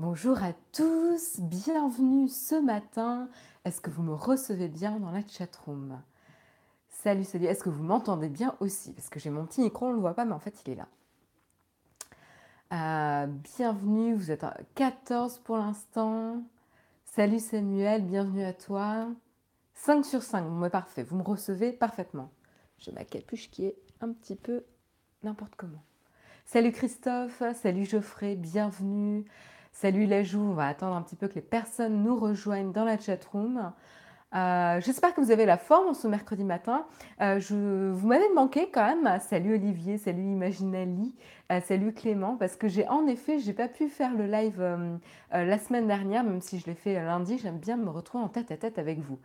Bonjour à tous, bienvenue ce matin. Est-ce que vous me recevez bien dans la chatroom? Salut, salut, est-ce que vous m'entendez bien aussi? Parce que j'ai mon petit micro, on ne le voit pas, mais en fait il est là. Euh, bienvenue, vous êtes à 14 pour l'instant. Salut Samuel, bienvenue à toi. 5 sur 5, bon, parfait, vous me recevez parfaitement. J'ai ma capuche qui est un petit peu n'importe comment. Salut Christophe, salut Geoffrey, bienvenue. Salut les joues, on va attendre un petit peu que les personnes nous rejoignent dans la chatroom. Euh, J'espère que vous avez la forme ce mercredi matin. Euh, vous m'avez manqué quand même. Salut Olivier, salut Imaginali, euh, salut Clément, parce que j'ai en effet, j'ai pas pu faire le live la semaine dernière, même si je l'ai fait lundi. J'aime bien me retrouver en tête à tête avec vous.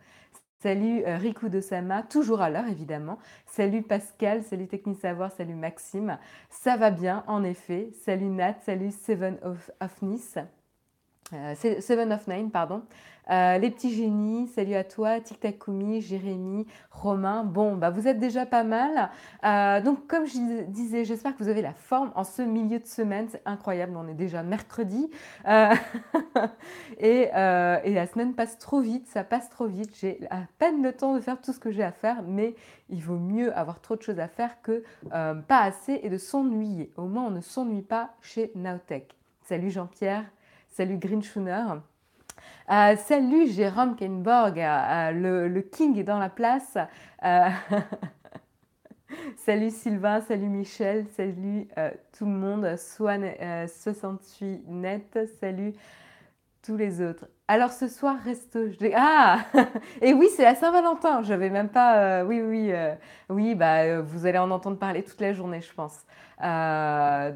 Salut Riku de Sama, toujours à l'heure évidemment. Salut Pascal, salut Technique Savoir, salut Maxime. Ça va bien en effet. Salut Nat, salut Seven of, of. Seven of Nine, pardon. Euh, les petits génies, salut à toi, Tic Takumi, Jérémy, Romain. Bon, bah vous êtes déjà pas mal. Euh, donc, comme je disais, j'espère que vous avez la forme en ce milieu de semaine. C'est incroyable, on est déjà mercredi. Euh, et, la semaine passe trop vite, ça passe trop vite. J'ai à peine le temps de faire tout ce que j'ai à faire, mais il vaut mieux avoir trop de choses à faire que pas assez et de s'ennuyer. Au moins, on ne s'ennuie pas chez Naotech. Salut Jean-Pierre, salut Green euh, salut Jérôme Kenborg, euh, le, King est dans la place. Euh, salut Sylvain, salut Michel, salut tout le monde. Swan68 net, salut tous les autres. Alors ce soir, resto. Ah Et oui, c'est la Saint-Valentin. Je n'avais même pas. oui, oui, oui. Bah, vous allez en entendre parler toute la journée, je pense.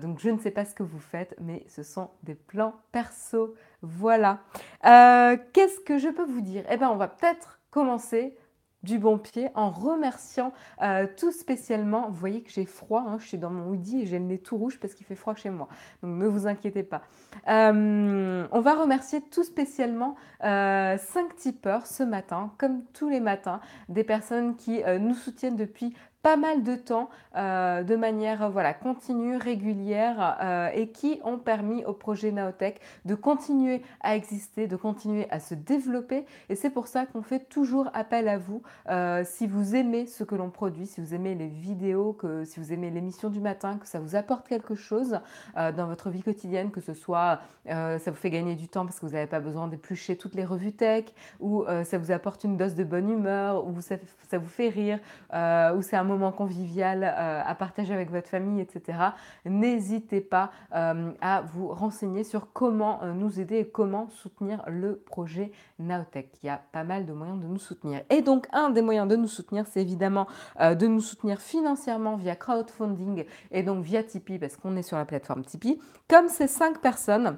donc je ne sais pas ce que vous faites, mais ce sont des plans perso voilà. Euh, qu'est-ce que je peux vous dire? Eh bien, on va peut-être commencer du bon pied en remerciant euh, tout spécialement. Vous voyez que j'ai froid, hein, je suis dans mon hoodie et j'ai le nez tout rouge parce qu'il fait froid chez moi. Donc ne vous inquiétez pas. Euh, on va remercier tout spécialement cinq tipeurs ce matin, comme tous les matins, des personnes qui nous soutiennent depuis pas mal de temps euh, de manière voilà, continue, régulière euh, et qui ont permis au projet Naotech de continuer à exister, de continuer à se développer. Et c'est pour ça qu'on fait toujours appel à vous. Euh, si vous aimez ce que l'on produit, si vous aimez les vidéos, que, si vous aimez l'émission du matin, que ça vous apporte quelque chose dans votre vie quotidienne, que ce soit ça vous fait gagner du temps parce que vous n'avez pas besoin d'éplucher toutes les revues tech, ou ça vous apporte une dose de bonne humeur, ou ça, ça vous fait rire, ou c'est un moment convivial euh, à partager avec votre famille, etc., n'hésitez pas euh, à vous renseigner sur comment euh, nous aider et comment soutenir le projet Naotech. Il y a pas mal de moyens de nous soutenir. Et donc, un des moyens de nous soutenir, c'est évidemment de nous soutenir financièrement via crowdfunding et donc via Tipeee, parce qu'on est sur la plateforme Tipeee. Comme ces cinq personnes,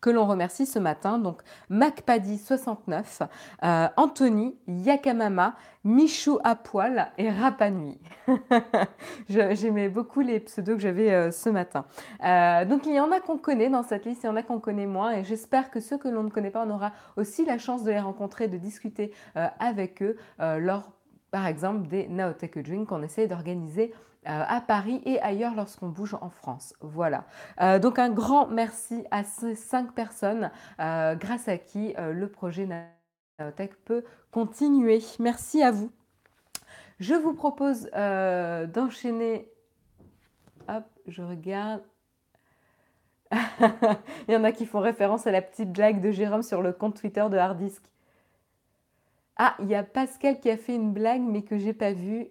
que l'on remercie ce matin. Donc MacPaddy69, euh, Anthony, Yakamama, Michou à poil et Rapanui. J'aimais beaucoup les pseudos que j'avais euh, ce matin. Euh, donc il y en a qu'on connaît dans cette liste, il y en a qu'on connaît moins et j'espère que ceux que l'on ne connaît pas, on aura aussi la chance de les rencontrer, de discuter avec eux lors par exemple des Naotech Drink qu'on essaie d'organiser à Paris et ailleurs lorsqu'on bouge en France. Voilà. Euh, donc un grand merci à ces cinq personnes euh, grâce à qui le projet Naotech peut continuer. Merci à vous. Je vous propose d'enchaîner. Hop, je regarde. Il y en a qui font référence à la petite blague de Jérôme sur le compte Twitter de Hardisk. Ah, il y a Pascal qui a fait une blague mais que j'ai pas vue.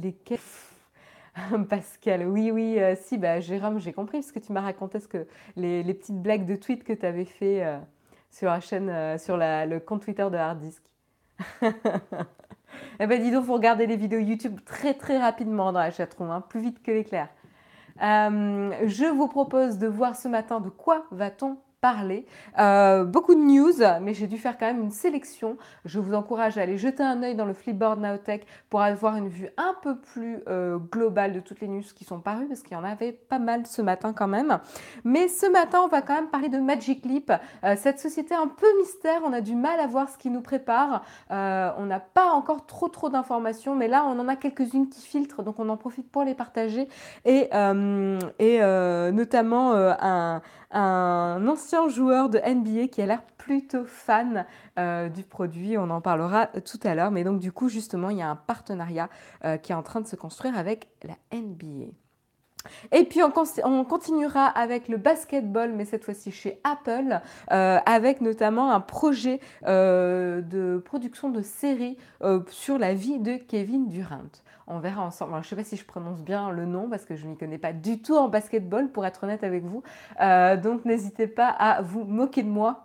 Lesquels Pascal, oui, oui, euh, si, bah, Jérôme, j'ai compris ce que tu m'as raconté, ce que les, petites blagues de tweet que tu avais fait euh, sur la chaîne, euh, sur le compte Twitter de Harddisk. eh ben dis donc, faut regarder les vidéos YouTube très très rapidement dans la chatroom, hein, plus vite que l'éclair. je vous propose de voir ce matin de quoi va-t-on parler. Euh, beaucoup de news, mais j'ai dû faire quand même une sélection. Je vous encourage à aller jeter un œil dans le Flipboard Nowtech pour avoir une vue un peu plus euh, globale de toutes les news qui sont parues, parce qu'il y en avait pas mal ce matin quand même. Mais ce matin, on va quand même parler de Magic Leap, euh, cette société un peu mystère. On a du mal à voir ce qui nous prépare. on n'a pas encore trop trop d'informations, mais là, on en a quelques-unes qui filtrent, donc on en profite pour les partager. Et, et notamment un un ancien joueur de NBA qui a l'air plutôt fan euh, du produit. On en parlera tout à l'heure. Mais donc du coup, justement, il y a un partenariat euh, qui est en train de se construire avec la NBA. Et puis on, continuera avec le basketball, mais cette fois-ci chez Apple, euh, avec notamment un projet de production de série sur la vie de Kevin Durant. On verra ensemble. je ne sais pas si je prononce bien le nom parce que je n'y connais pas du tout en basketball, pour être honnête avec vous. Euh, donc n'hésitez pas à vous moquer de moi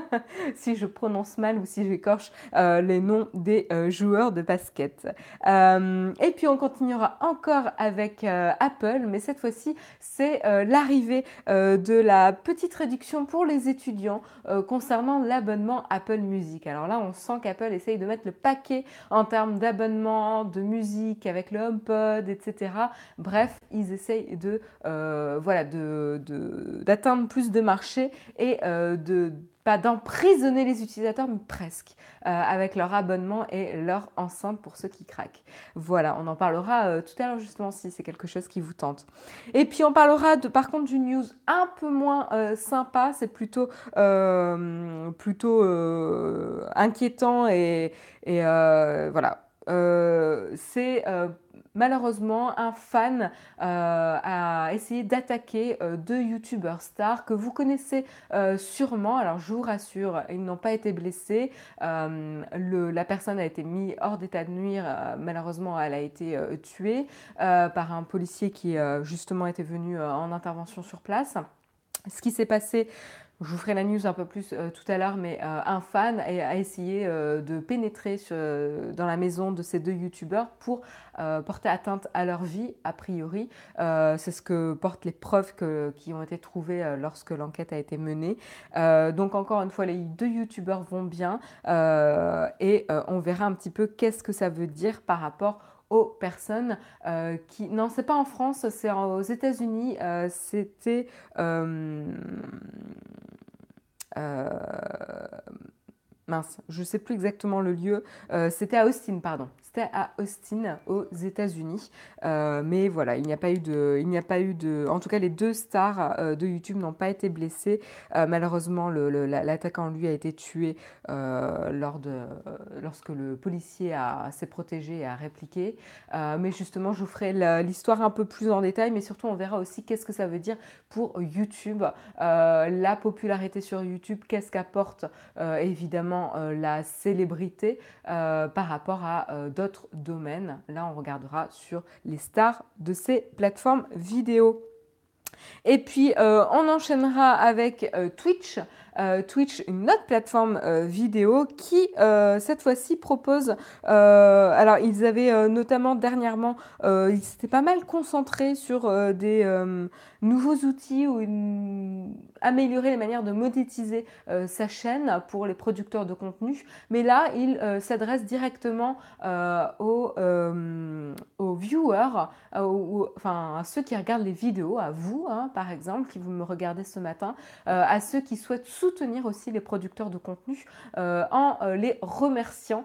si je prononce mal ou si j'écorche euh, les noms des euh, joueurs de basket. et puis on continuera encore avec Apple, mais cette fois-ci c'est l'arrivée de la petite réduction pour les étudiants concernant l'abonnement Apple Music. Alors là, on sent qu'Apple essaye de mettre le paquet en termes d'abonnement, de musique avec le HomePod, etc. Bref, ils essayent de euh, voilà d'atteindre plus de marché et euh, de pas d'emprisonner les utilisateurs, mais presque, euh, avec leur abonnement et leur enceinte pour ceux qui craquent. Voilà, on en parlera tout à l'heure justement si c'est quelque chose qui vous tente. Et puis on parlera de, par contre d'une news un peu moins sympa, c'est plutôt, plutôt inquiétant et, voilà c'est euh, malheureusement un fan euh, a essayé d'attaquer deux youtubeurs stars que vous connaissez sûrement. Alors je vous rassure, ils n'ont pas été blessés. la personne a été mise hors d'état de nuire. malheureusement, elle a été tuée par un policier qui justement était venu en intervention sur place. Ce qui s'est passé, je vous ferai la news un peu plus euh, tout à l'heure, mais euh, un fan a, essayé euh, de pénétrer dans la maison de ces deux youtubeurs pour porter atteinte à leur vie, a priori. C'est ce que portent les preuves qui ont été trouvées lorsque l'enquête a été menée. donc encore une fois, les deux youtubeurs vont bien et on verra un petit peu qu'est-ce que ça veut dire par rapport aux personnes qui... Non, c'est pas en France, c'est aux États-Unis. C'était... Euh, mince, je sais plus exactement le lieu. Euh, c'était à Austin, pardon. À Austin, aux États-Unis. Euh, mais voilà, il n'y a pas eu de, il n'y a pas eu de, en tout cas, les deux stars euh, de YouTube n'ont pas été blessées. Euh, malheureusement, l'attaquant lui a été tué lors de, lorsque le policier s'est protégé et a répliqué. mais justement, je vous ferai l'histoire un peu plus en détail, mais surtout, on verra aussi qu'est-ce que ça veut dire pour YouTube, la popularité sur YouTube, qu'est-ce qu'apporte évidemment la célébrité par rapport à d'autres domaines. Là, on regardera sur les stars de ces plateformes vidéo. Et puis, euh, on enchaînera avec euh, Twitch. Euh, Twitch, une autre plateforme vidéo qui, cette fois-ci, propose... alors, ils avaient notamment dernièrement, ils s'étaient pas mal concentrés sur des nouveaux outils ou améliorer les manières de monétiser euh, sa chaîne pour les producteurs de contenu. Mais là, il euh, s'adresse directement euh, aux, aux, viewers, enfin à ceux qui regardent les vidéos, à vous hein, par exemple, qui vous me regardez ce matin, à ceux qui souhaitent soutenir aussi les producteurs de contenu en les remerciant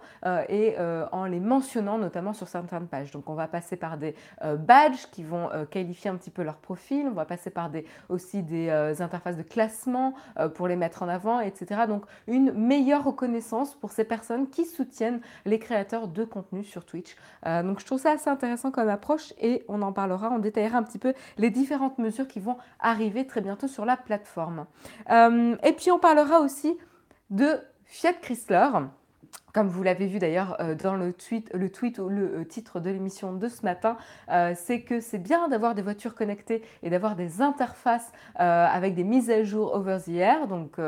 et en les mentionnant notamment sur certaines pages. Donc on va passer par des badges qui vont qualifier un petit peu leur profil, on va passer par des, aussi des euh, interfaces de classement euh, pour les mettre en avant, etc. Donc une meilleure reconnaissance pour ces personnes qui soutiennent les créateurs de contenu sur Twitch. Euh, donc je trouve ça assez intéressant comme approche et on en parlera, on détaillera un petit peu les différentes mesures qui vont arriver très bientôt sur la plateforme. On parlera aussi de Fiat Chrysler comme vous l'avez vu d'ailleurs euh, dans le tweet, le tweet ou le euh, titre de l'émission de ce matin, euh, c'est que c'est bien d'avoir des voitures connectées et d'avoir des interfaces avec des mises à jour over the air, donc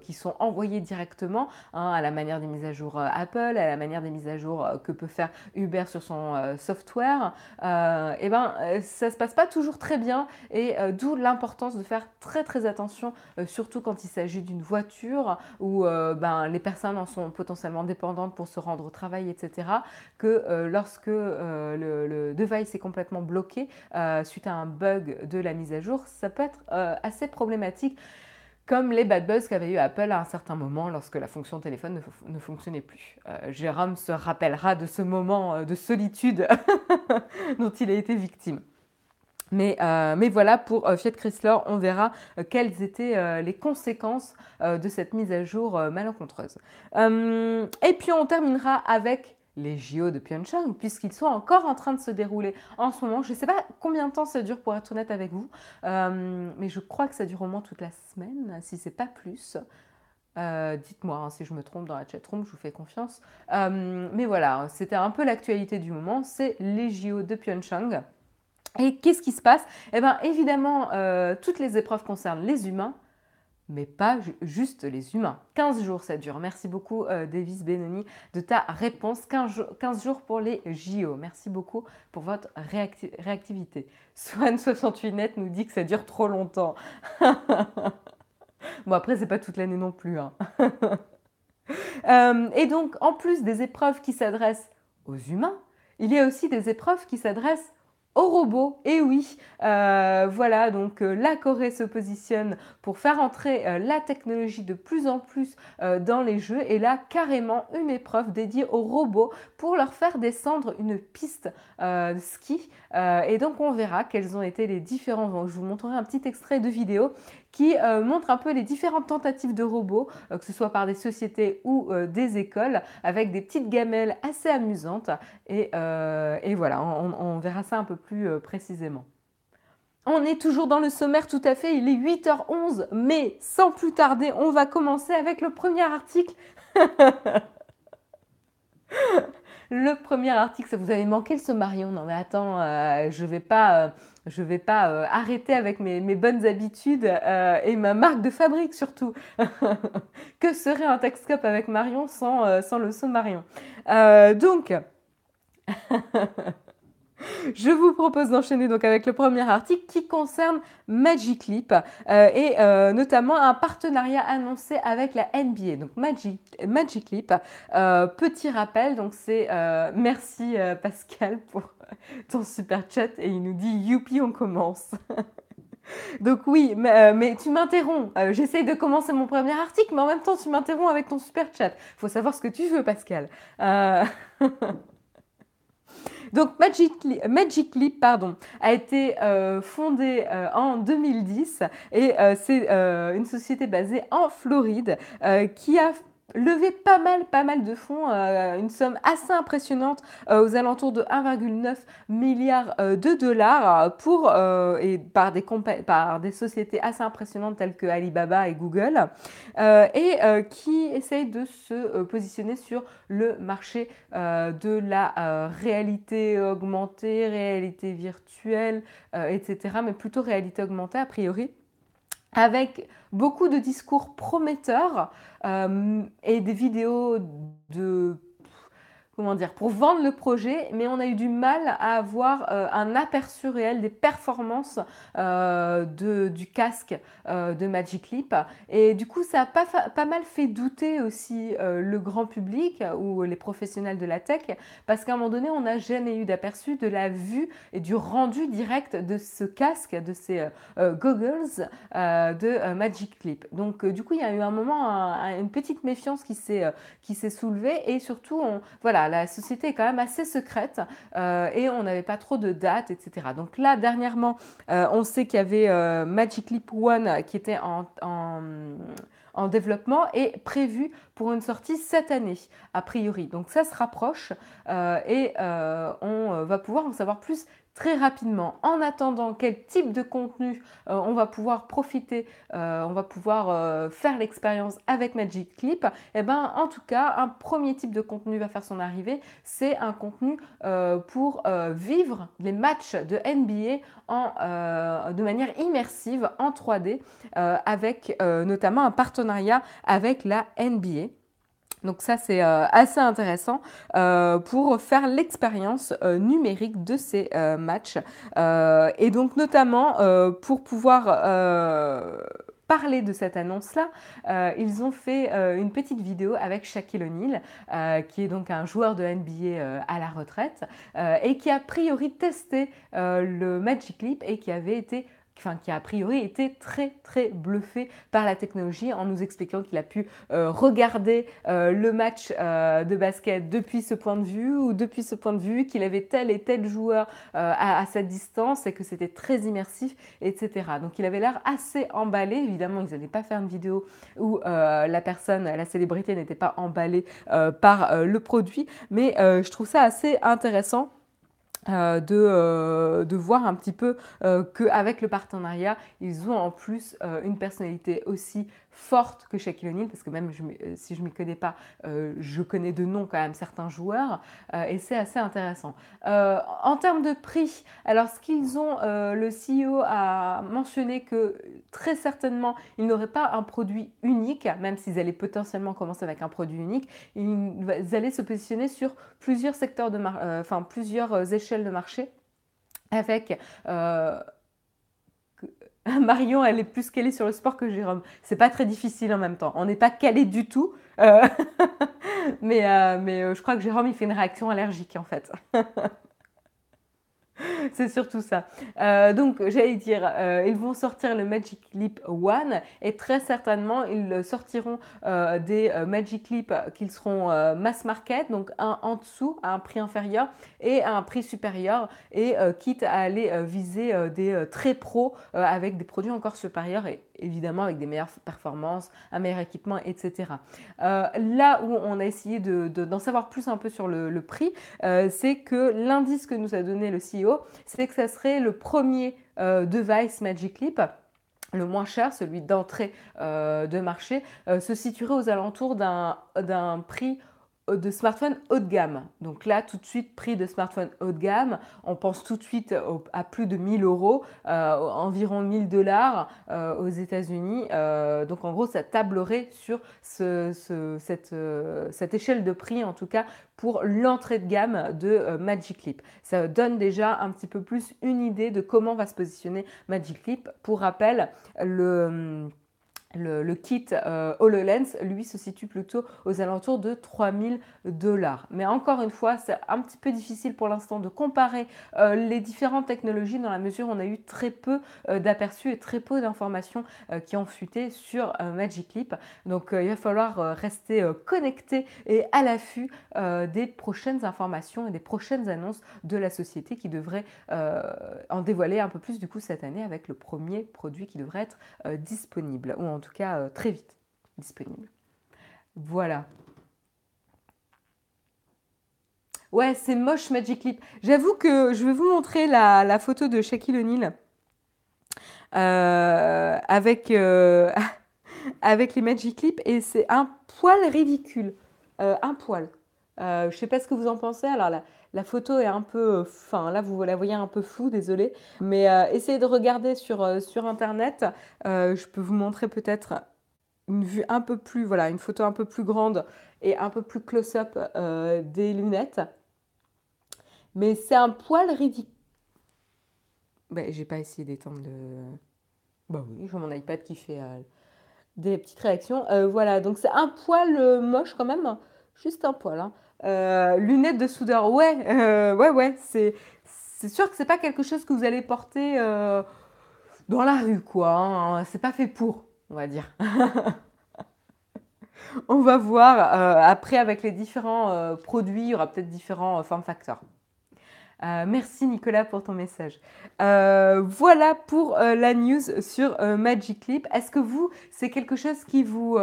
qui sont envoyées directement hein, à la manière des mises à jour Apple, à la manière des mises à jour que peut faire Uber sur son software. et eh ben, ça se passe pas toujours très bien et d'où l'importance de faire très très attention, surtout quand il s'agit d'une voiture où ben, les personnes en sont potentiellement dépendantes pour se rendre au travail, etc., que euh, lorsque euh, le, device est complètement bloqué euh, suite à un bug de la mise à jour, ça peut être assez problématique comme les bad buzz qu'avait eu Apple à un certain moment lorsque la fonction téléphone ne, fonctionnait plus. Jérôme se rappellera de ce moment de solitude dont il a été victime. Mais, euh, mais, voilà, pour euh, Fiat Chrysler, on verra euh, quelles étaient les conséquences de cette mise à jour malencontreuse. et puis on terminera avec les JO de Pyeongchang, puisqu'ils sont encore en train de se dérouler en ce moment. Je ne sais pas combien de temps ça dure pour être honnête avec vous, mais je crois que ça dure au moins toute la semaine, si ce n'est pas plus. Dites-moi hein, si je me trompe dans la chatroom, je vous fais confiance. mais voilà, c'était un peu l'actualité du moment, c'est les JO de Pyeongchang. Et qu'est-ce qui se passe? Eh bien, évidemment, euh, toutes les épreuves concernent les humains, mais pas juste les humains. 15 jours, ça dure. Merci beaucoup, euh, Davis Benoni, de ta réponse. 15, jours pour les JO. Merci beaucoup pour votre réactivité. Swan68net nous dit que ça dure trop longtemps. bon, après, c'est pas toute l'année non plus. Hein. Euh, et donc, en plus des épreuves qui s'adressent aux humains, il y a aussi des épreuves qui s'adressent robots. Et oui, euh, voilà, donc euh, la Corée se positionne pour faire entrer euh, la technologie de plus en plus dans les jeux. Et là, carrément, une épreuve dédiée aux robots pour leur faire descendre une piste ski. et donc, on verra quels ont été les différents. Je vous montrerai un petit extrait de vidéo qui euh, montre un peu les différentes tentatives de robots, euh, que ce soit par des sociétés ou euh, des écoles, avec des petites gamelles assez amusantes. Et, voilà, on, verra ça un peu plus précisément. On est toujours dans le sommaire tout à fait, il est 8h11, mais sans plus tarder, on va commencer avec le premier article. le premier article, ça vous avait manqué le sommarion Non mais attends, je vais pas je ne vais pas euh, arrêter avec mes, bonnes habitudes euh, et ma marque de fabrique surtout. que serait un Texcope avec Marion sans, euh, sans le saut Marion Donc, Je vous propose d'enchaîner donc avec le premier article qui concerne Magic Leap et notamment un partenariat annoncé avec la NBA. Donc Magic, Magic Leap, petit rappel, donc c'est merci Pascal pour ton super chat et il nous dit youpi on commence. Donc oui, mais, euh, tu m'interromps. Euh, j'essaye de commencer mon premier article, mais en même temps tu m'interromps avec ton super chat. Il faut savoir ce que tu veux, Pascal. Euh, donc Magic, Leap pardon, a été fondée en 2010 et c'est une société basée en Floride qui a levé pas mal, pas mal de fonds, euh, une somme assez impressionnante euh, aux alentours de 1,9 milliard euh, de dollars pour, par des, par des sociétés assez impressionnantes telles que Alibaba et Google, et qui essayent de se positionner sur le marché de la réalité augmentée, réalité virtuelle, etc., mais plutôt réalité augmentée a priori avec beaucoup de discours prometteurs euh, et des vidéos de comment dire, pour vendre le projet, mais on a eu du mal à avoir euh, un aperçu réel des performances euh, de, du casque euh, de Magic Leap. Et du coup, ça a pas, pas mal fait douter aussi le grand public ou les professionnels de la tech, parce qu'à un moment donné, on n'a jamais eu d'aperçu de la vue et du rendu direct de ce casque, de ces goggles de Magic Leap. Donc, du coup, il y a eu un moment, une petite méfiance qui s'est soulevée, et surtout, voilà, la société est quand même assez secrète euh, et on n'avait pas trop de dates, etc. Donc là, dernièrement, euh, on sait qu'il y avait euh, Magic Leap One qui était en, en, développement et prévu pour une sortie cette année, a priori. Donc ça se rapproche et on va pouvoir en savoir plus très rapidement. En attendant, quel type de contenu on va pouvoir profiter, on va pouvoir faire l'expérience avec Magic Clip? Eh ben, en tout cas, un premier type de contenu va faire son arrivée. C'est un contenu pour vivre les matchs de NBA de manière immersive en 3D avec notamment un partenariat avec la NBA. Donc ça, c'est euh, assez intéressant euh, pour faire l'expérience euh, numérique de ces matchs. et donc notamment pour pouvoir parler de cette annonce-là, ils ont fait une petite vidéo avec Shaquille O'Neal, qui est donc un joueur de NBA à la retraite, et qui a priori testé le Magic Leap et qui avait été enfin, qui a, priori été très très bluffé par la technologie en nous expliquant qu'il a pu euh, regarder euh, le match euh, de basket depuis ce point de vue ou depuis ce point de vue, qu'il avait tel et tel joueur à, à, sa distance et que c'était très immersif, etc. Donc il avait l'air assez emballé. Évidemment, ils n'allaient pas faire une vidéo où la personne, la célébrité n'était pas emballée par le produit, mais je trouve ça assez intéressant euh, de, euh, de, voir un petit peu euh, qu'avec le partenariat, ils ont en plus une personnalité aussi forte que Shaquille O'Neal, parce que même euh, si je ne m'y connais pas, euh, je connais de nom quand même certains joueurs, euh, et c'est assez intéressant. en termes de prix, alors ce qu'ils ont, le CEO a mentionné que très certainement, ils n'auraient pas un produit unique, même s'ils allaient potentiellement commencer avec un produit unique, ils allaient se positionner sur plusieurs secteurs de enfin plusieurs échelles de marché avec Marion, elle est plus calée sur le sport que Jérôme. C'est pas très difficile en même temps. On n'est pas calé du tout. Euh, mais, euh, mais euh, je crois que Jérôme, il fait une réaction allergique en fait. c'est surtout ça. Euh, donc, j'allais dire, euh, ils vont sortir le Magic Leap One et très certainement, ils sortiront euh, des Magic Leap qui seront mass market, donc un en dessous à un prix inférieur et à un prix supérieur, et quitte à aller viser des très pros avec des produits encore supérieurs et évidemment avec des meilleures performances, un meilleur équipement, etc. là où on a essayé d'en savoir plus un peu sur le prix, c'est que l'indice que nous a donné le CEO c'est que ça serait le premier euh, device Magic Leap le moins cher, celui d'entrée euh, de marché, euh, se situerait aux alentours d'un prix de smartphone haut de gamme. Donc là, tout de suite, prix de smartphone haut de gamme, on pense tout de suite à plus de 1000 euros, euh, environ 1000 dollars euh, aux États-Unis. Euh, donc en gros, ça tablerait sur ce, cette, échelle de prix, en tout cas pour l'entrée de gamme de Magic. Ça donne déjà un petit peu plus une idée de comment va se positionner Magic Leap. Pour rappel, le le, kit euh, HoloLens, lui, se situe plutôt aux alentours de 3000 dollars. Mais encore une fois, c'est un petit peu difficile pour l'instant de comparer euh, les différentes technologies dans la mesure où on a eu très peu euh, d'aperçus et très peu d'informations qui ont fuité sur Magic Leap. Donc il va falloir rester connecté et à l'affût des prochaines informations et des prochaines annonces de la société qui devrait en dévoiler un peu plus du coup cette année avec le premier produit qui devrait être disponible cas euh, très vite disponible. Voilà. Ouais, c'est moche Magic Leap. J'avoue que je vais vous montrer la, photo de Shaquille O'Neal euh, avec, euh, avec les Magic Leap et c'est un poil ridicule. un poil. je sais pas ce que vous en pensez. Alors là, la photo est un peu, enfin là vous la voyez un peu floue, désolé, mais euh, essayez de regarder sur, euh, internet. Euh, je peux vous montrer peut-être une vue un peu plus, voilà, une photo un peu plus grande et un peu plus close-up des lunettes. Mais c'est un poil ridicule. Ben, j'ai pas essayé d'étendre le. Bah oui, j'ai mon iPad qui fait des petites réactions. voilà, donc c'est un poil moche quand même, juste un poil. Hein. Euh, lunettes de soudeur, ouais, euh, ouais, ouais, c'est, sûr que c'est pas quelque chose que vous allez porter euh, dans la rue, quoi. Hein. C'est pas fait pour, on va dire. on va voir après avec les différents produits, il y aura peut-être différents form factors. Merci Nicolas pour ton message. Voilà pour la news sur Magic. Est-ce que vous, c'est quelque chose qui vous,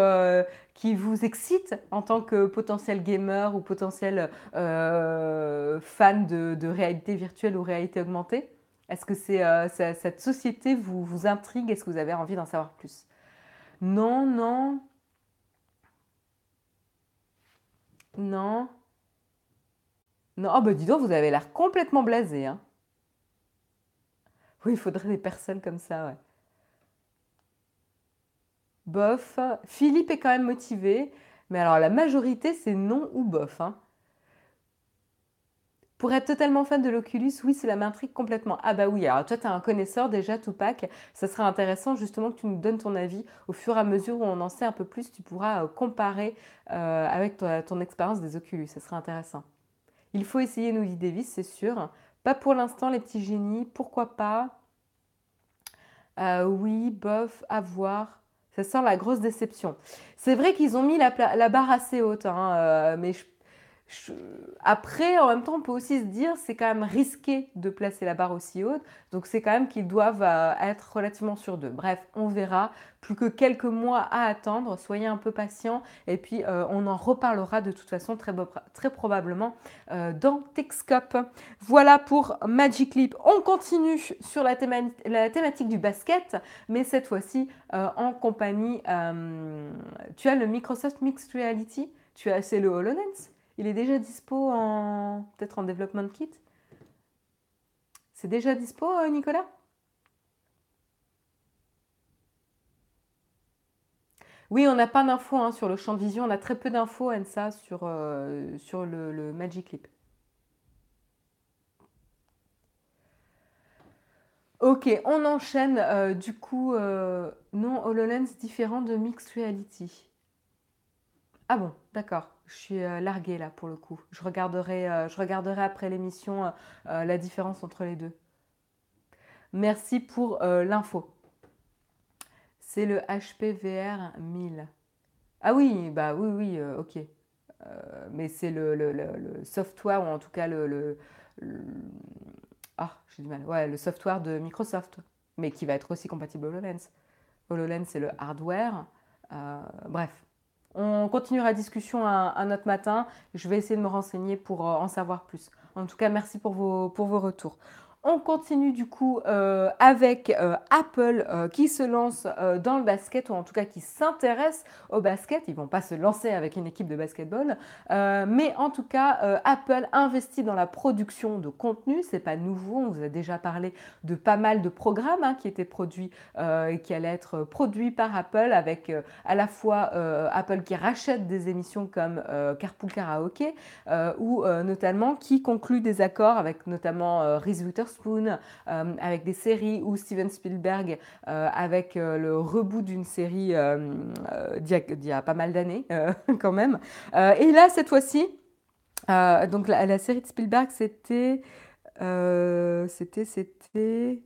qui vous excite en tant que potentiel gamer ou potentiel fan de, réalité virtuelle ou réalité augmentée? Est-ce que c'est, cette société vous, vous intrigue? Est-ce que vous avez envie d'en savoir plus? Non, non. Non. Non, oh bah dis donc, vous avez l'air complètement blasé. Hein. Oui, il faudrait des personnes comme ça, ouais. Bof. Philippe est quand même motivé. Mais alors, la majorité, c'est non ou bof. Hein. Pour être totalement fan de l'Oculus, oui, cela m'intrigue complètement. Ah bah oui, alors toi, tu es un connaisseur déjà, Tupac. Ça serait intéressant justement que tu nous donnes ton avis. Au fur et à mesure où on en sait un peu plus, tu pourras euh, comparer euh, avec ton expérience des Oculus. Ça serait intéressant. Il faut essayer, nous dit Davis, c'est sûr. Pas pour l'instant, les petits génies. Pourquoi pas? Euh, Oui, bof, à voir. Ça sent la grosse déception. C'est vrai qu'ils ont mis la, barre assez haute, hein, euh, mais je après, en même temps, on peut aussi se dire c'est quand même risqué de placer la barre aussi haute, donc c'est quand même qu'ils doivent euh, être relativement sur deux. Bref, on verra. Plus que quelques mois à attendre, soyez un peu patient et puis euh, on en reparlera de toute façon très, très probablement euh, dans Techscope. Voilà pour Magic Leap. On continue sur la, la thématique du basket, mais cette fois-ci en compagnie. tu as le Microsoft Mixed Reality, tu as c'est le HoloLens? Il est déjà dispo en peut-être en development kit? C'est déjà dispo, euh, Nicolas? Oui, on n'a pas d'infos hein, sur le champ de vision. On a très peu d'infos, Ensa, sur, euh, sur le, Magic Leap. Ok, on enchaîne. Euh, du coup, non, HoloLens différent de Mixed Reality. Ah bon, d'accord je suis euh, larguée là pour le coup. Je regarderai, euh, je regarderai après l'émission euh, la différence entre les deux. Merci pour l'info. C'est le HP VR 1000. Ah oui, bah oui, oui, ok. mais c'est le, software, ou en tout cas le. ah, j'ai du mal. Ouais, le software de Microsoft, mais qui va être aussi compatible HoloLens. HoloLens, c'est le hardware. bref, on continuera la discussion un, autre matin. Je vais essayer de me renseigner pour euh, en savoir plus. En tout cas, merci pour vos, pour vos retours. On continue du coup euh, avec euh, Apple euh, qui se lance dans le basket ou en tout cas qui s'intéresse au basket. Ils vont pas se lancer avec une équipe de basketball, mais en tout cas Apple investit dans la production de contenu. C'est pas nouveau. On vous a déjà parlé de pas mal de programmes hein, qui étaient produits et qui allaient être produits par Apple avec à la fois Apple qui rachète des émissions comme Carpool Karaoke ou notamment qui conclut des accords avec notamment Reese Witherspoon Euh, avec des séries ou Steven Spielberg euh, avec euh, le reboot d'une série d'il y, a pas mal d'années quand même. et là, cette fois-ci, donc la, série de Spielberg, c'était c'était c'était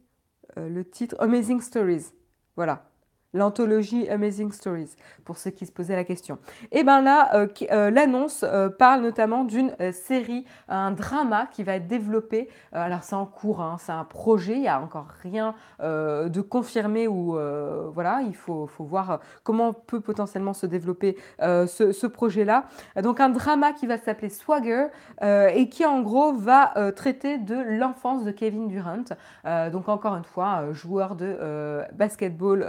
le titre Amazing Stories. Voilà l'anthologie Amazing Stories, pour ceux qui se posaient la question. Et bien là, euh, euh, l'annonce euh, parle notamment d'une série, un drama qui va être développé. alors c'est en cours, hein, c'est un projet, il n'y a encore rien de confirmé ou voilà, il faut, faut, voir comment peut potentiellement se développer ce, projet-là. Donc un drama qui va s'appeler Swagger et qui en gros va traiter de l'enfance de Kevin Durant. donc encore une fois, joueur de basketball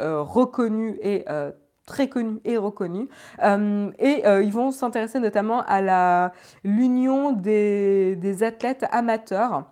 reconnu connu et euh, très connu et reconnu. Euh, et euh, ils vont s'intéresser notamment à l'union des athlètes amateurs.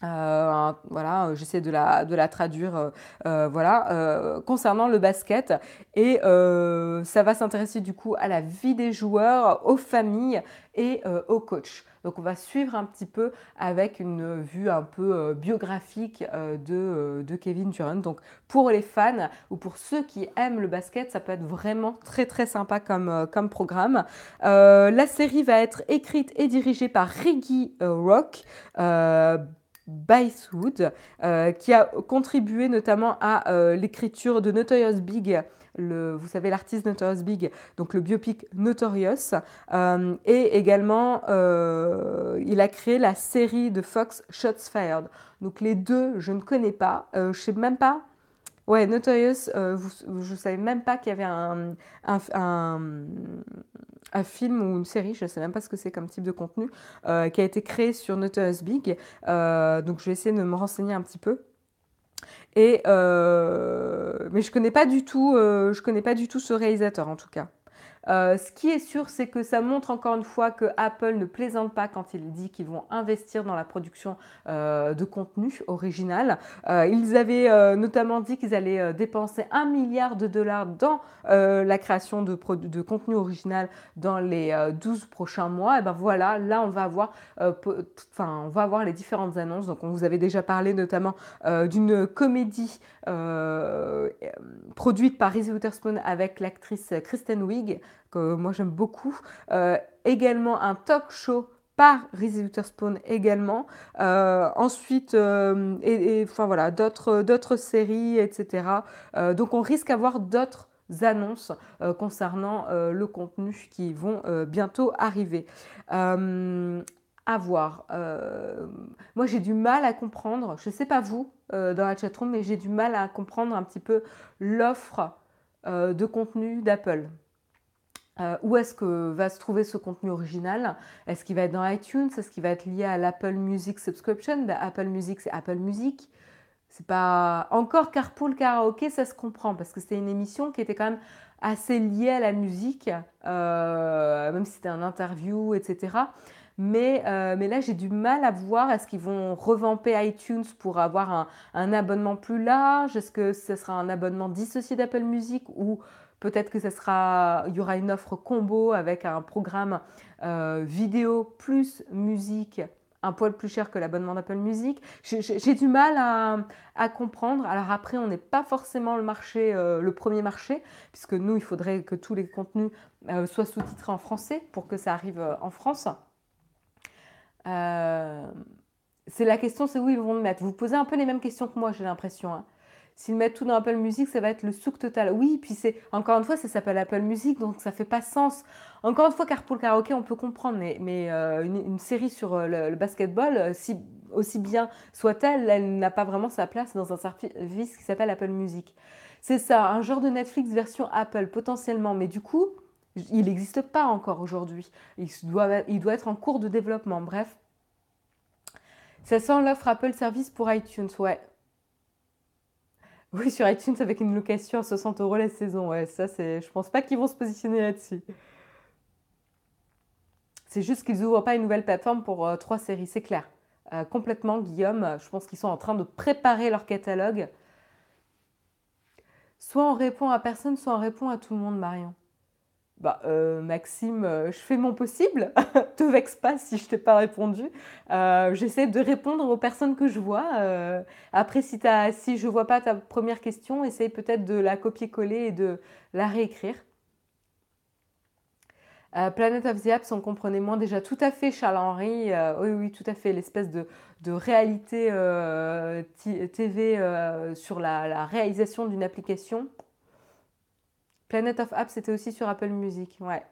Voilà, j'essaie de la, traduire voilà, concernant le basket. Et ça va s'intéresser du coup à la vie des joueurs, aux familles et aux coachs. Donc on va suivre un petit peu avec une vue un peu euh, biographique euh, euh, de, Kevin Durant. Donc pour les fans ou pour ceux qui aiment le basket, ça peut être vraiment très très sympa comme, comme programme. la série va être écrite et dirigée par Reggie Rock. Bicewood, qui a contribué notamment à l'écriture de Notorious Big vous savez, l'artiste Notorious Big, donc le biopic Notorious. Euh, et également, euh, il a créé la série de Fox Shots Fired. Donc les deux, je ne connais pas. je ne sais même pas. Ouais, Notorious, vous, je ne savais même pas qu'il y avait un, film ou une série, je ne sais même pas ce que c'est comme type de contenu, qui a été créé sur Notorious Big. donc je vais essayer de me renseigner un petit peu. Et, euh, mais je connais pas du tout, euh, je connais pas du tout ce réalisateur en tout cas. Euh, ce qui est sûr, c'est que ça montre encore une fois que Apple ne plaisante pas quand il dit qu'ils vont investir dans la production euh, de contenu original. Euh, ils avaient notamment dit qu'ils allaient dépenser un milliard de dollars dans la création de, de, contenu original dans les 12 prochains mois. Et ben voilà, là on va avoir, les différentes annonces. Donc on vous avait déjà parlé notamment d'une comédie produite par Reese Witherspoon avec l'actrice Kristen Wiig que moi j'aime beaucoup. Euh, également un talk show par Reese Witherspoon également. Euh, ensuite, euh, et, enfin voilà, d'autres, d'autres séries, etc. donc on risque d'avoir d'autres annonces concernant le contenu qui vont bientôt arriver. à voir. moi, j'ai du mal à comprendre, je ne sais pas vous dans la chatroom, mais j'ai du mal à comprendre un petit peu l'offre de contenu d'Apple. Euh, où est-ce que va se trouver ce contenu original? Est-ce qu'il va être dans iTunes? Est-ce qu'il va être lié à l'Apple Music Subscription? Ben, Apple Music, c'est Apple Music. C'est pas encore Carpool Karaoke, ça se comprend parce que c'était une émission qui était quand même assez liée à la musique, euh, même si c'était un interview, etc. Mais, euh, mais là, j'ai du mal à voir. Est-ce qu'ils vont revamper iTunes pour avoir un, un abonnement plus large? Est-ce que ce sera un abonnement dissocié d'Apple Music ou Peut-être que ce sera, il y aura une offre combo avec un programme euh, vidéo plus musique un poil plus cher que l'abonnement d'Apple Music. J'ai du mal à, comprendre. Alors après, on n'est pas forcément le marché, euh, le premier marché, puisque nous, il faudrait que tous les contenus euh, soient sous-titrés en français pour que ça arrive en France. c'est la question, c'est où ils vont le mettre. Vous posez un peu les mêmes questions que moi, j'ai l'impression. Hein. S'ils mettent tout dans Apple Music, ça va être le souk total. Oui, puis c'est encore une fois, ça s'appelle Apple Music, donc ça fait pas sens. Encore une fois, car pour le karaoké, on peut comprendre, mais, mais euh, une, série sur euh, le, basketball, euh, si, aussi bien soit-elle, elle, n'a pas vraiment sa place dans un service qui s'appelle Apple Music. C'est ça, un genre de Netflix version Apple potentiellement, mais du coup, il n'existe pas encore aujourd'hui. Il doit, il doit être en cours de développement. Bref, ça sent l'offre Apple Service pour iTunes, ouais. Oui, sur iTunes avec une location à 60 euros la saison. Ouais, ça, c'est. Je pense pas qu'ils vont se positionner là-dessus. C'est juste qu'ils n'ouvrent pas une nouvelle plateforme pour euh, trois séries, c'est clair. Euh, complètement, Guillaume. Je pense qu'ils sont en train de préparer leur catalogue. Soit on répond à personne, soit on répond à tout le monde, Marion. Bah, euh, Maxime, euh, je fais mon possible. Te vexe pas si je t'ai pas répondu. Euh, j'essaie de répondre aux personnes que je vois. après, si, as, si je vois pas ta première question, essaye peut-être de la copier-coller et de la réécrire. Planet of the Apps, on comprenait moins déjà tout à fait, Charles-Henri. oui, oui, tout à fait. L'espèce de, réalité TV sur la réalisation d'une application. Planet of Apps, c'était aussi sur Apple Music, ouais.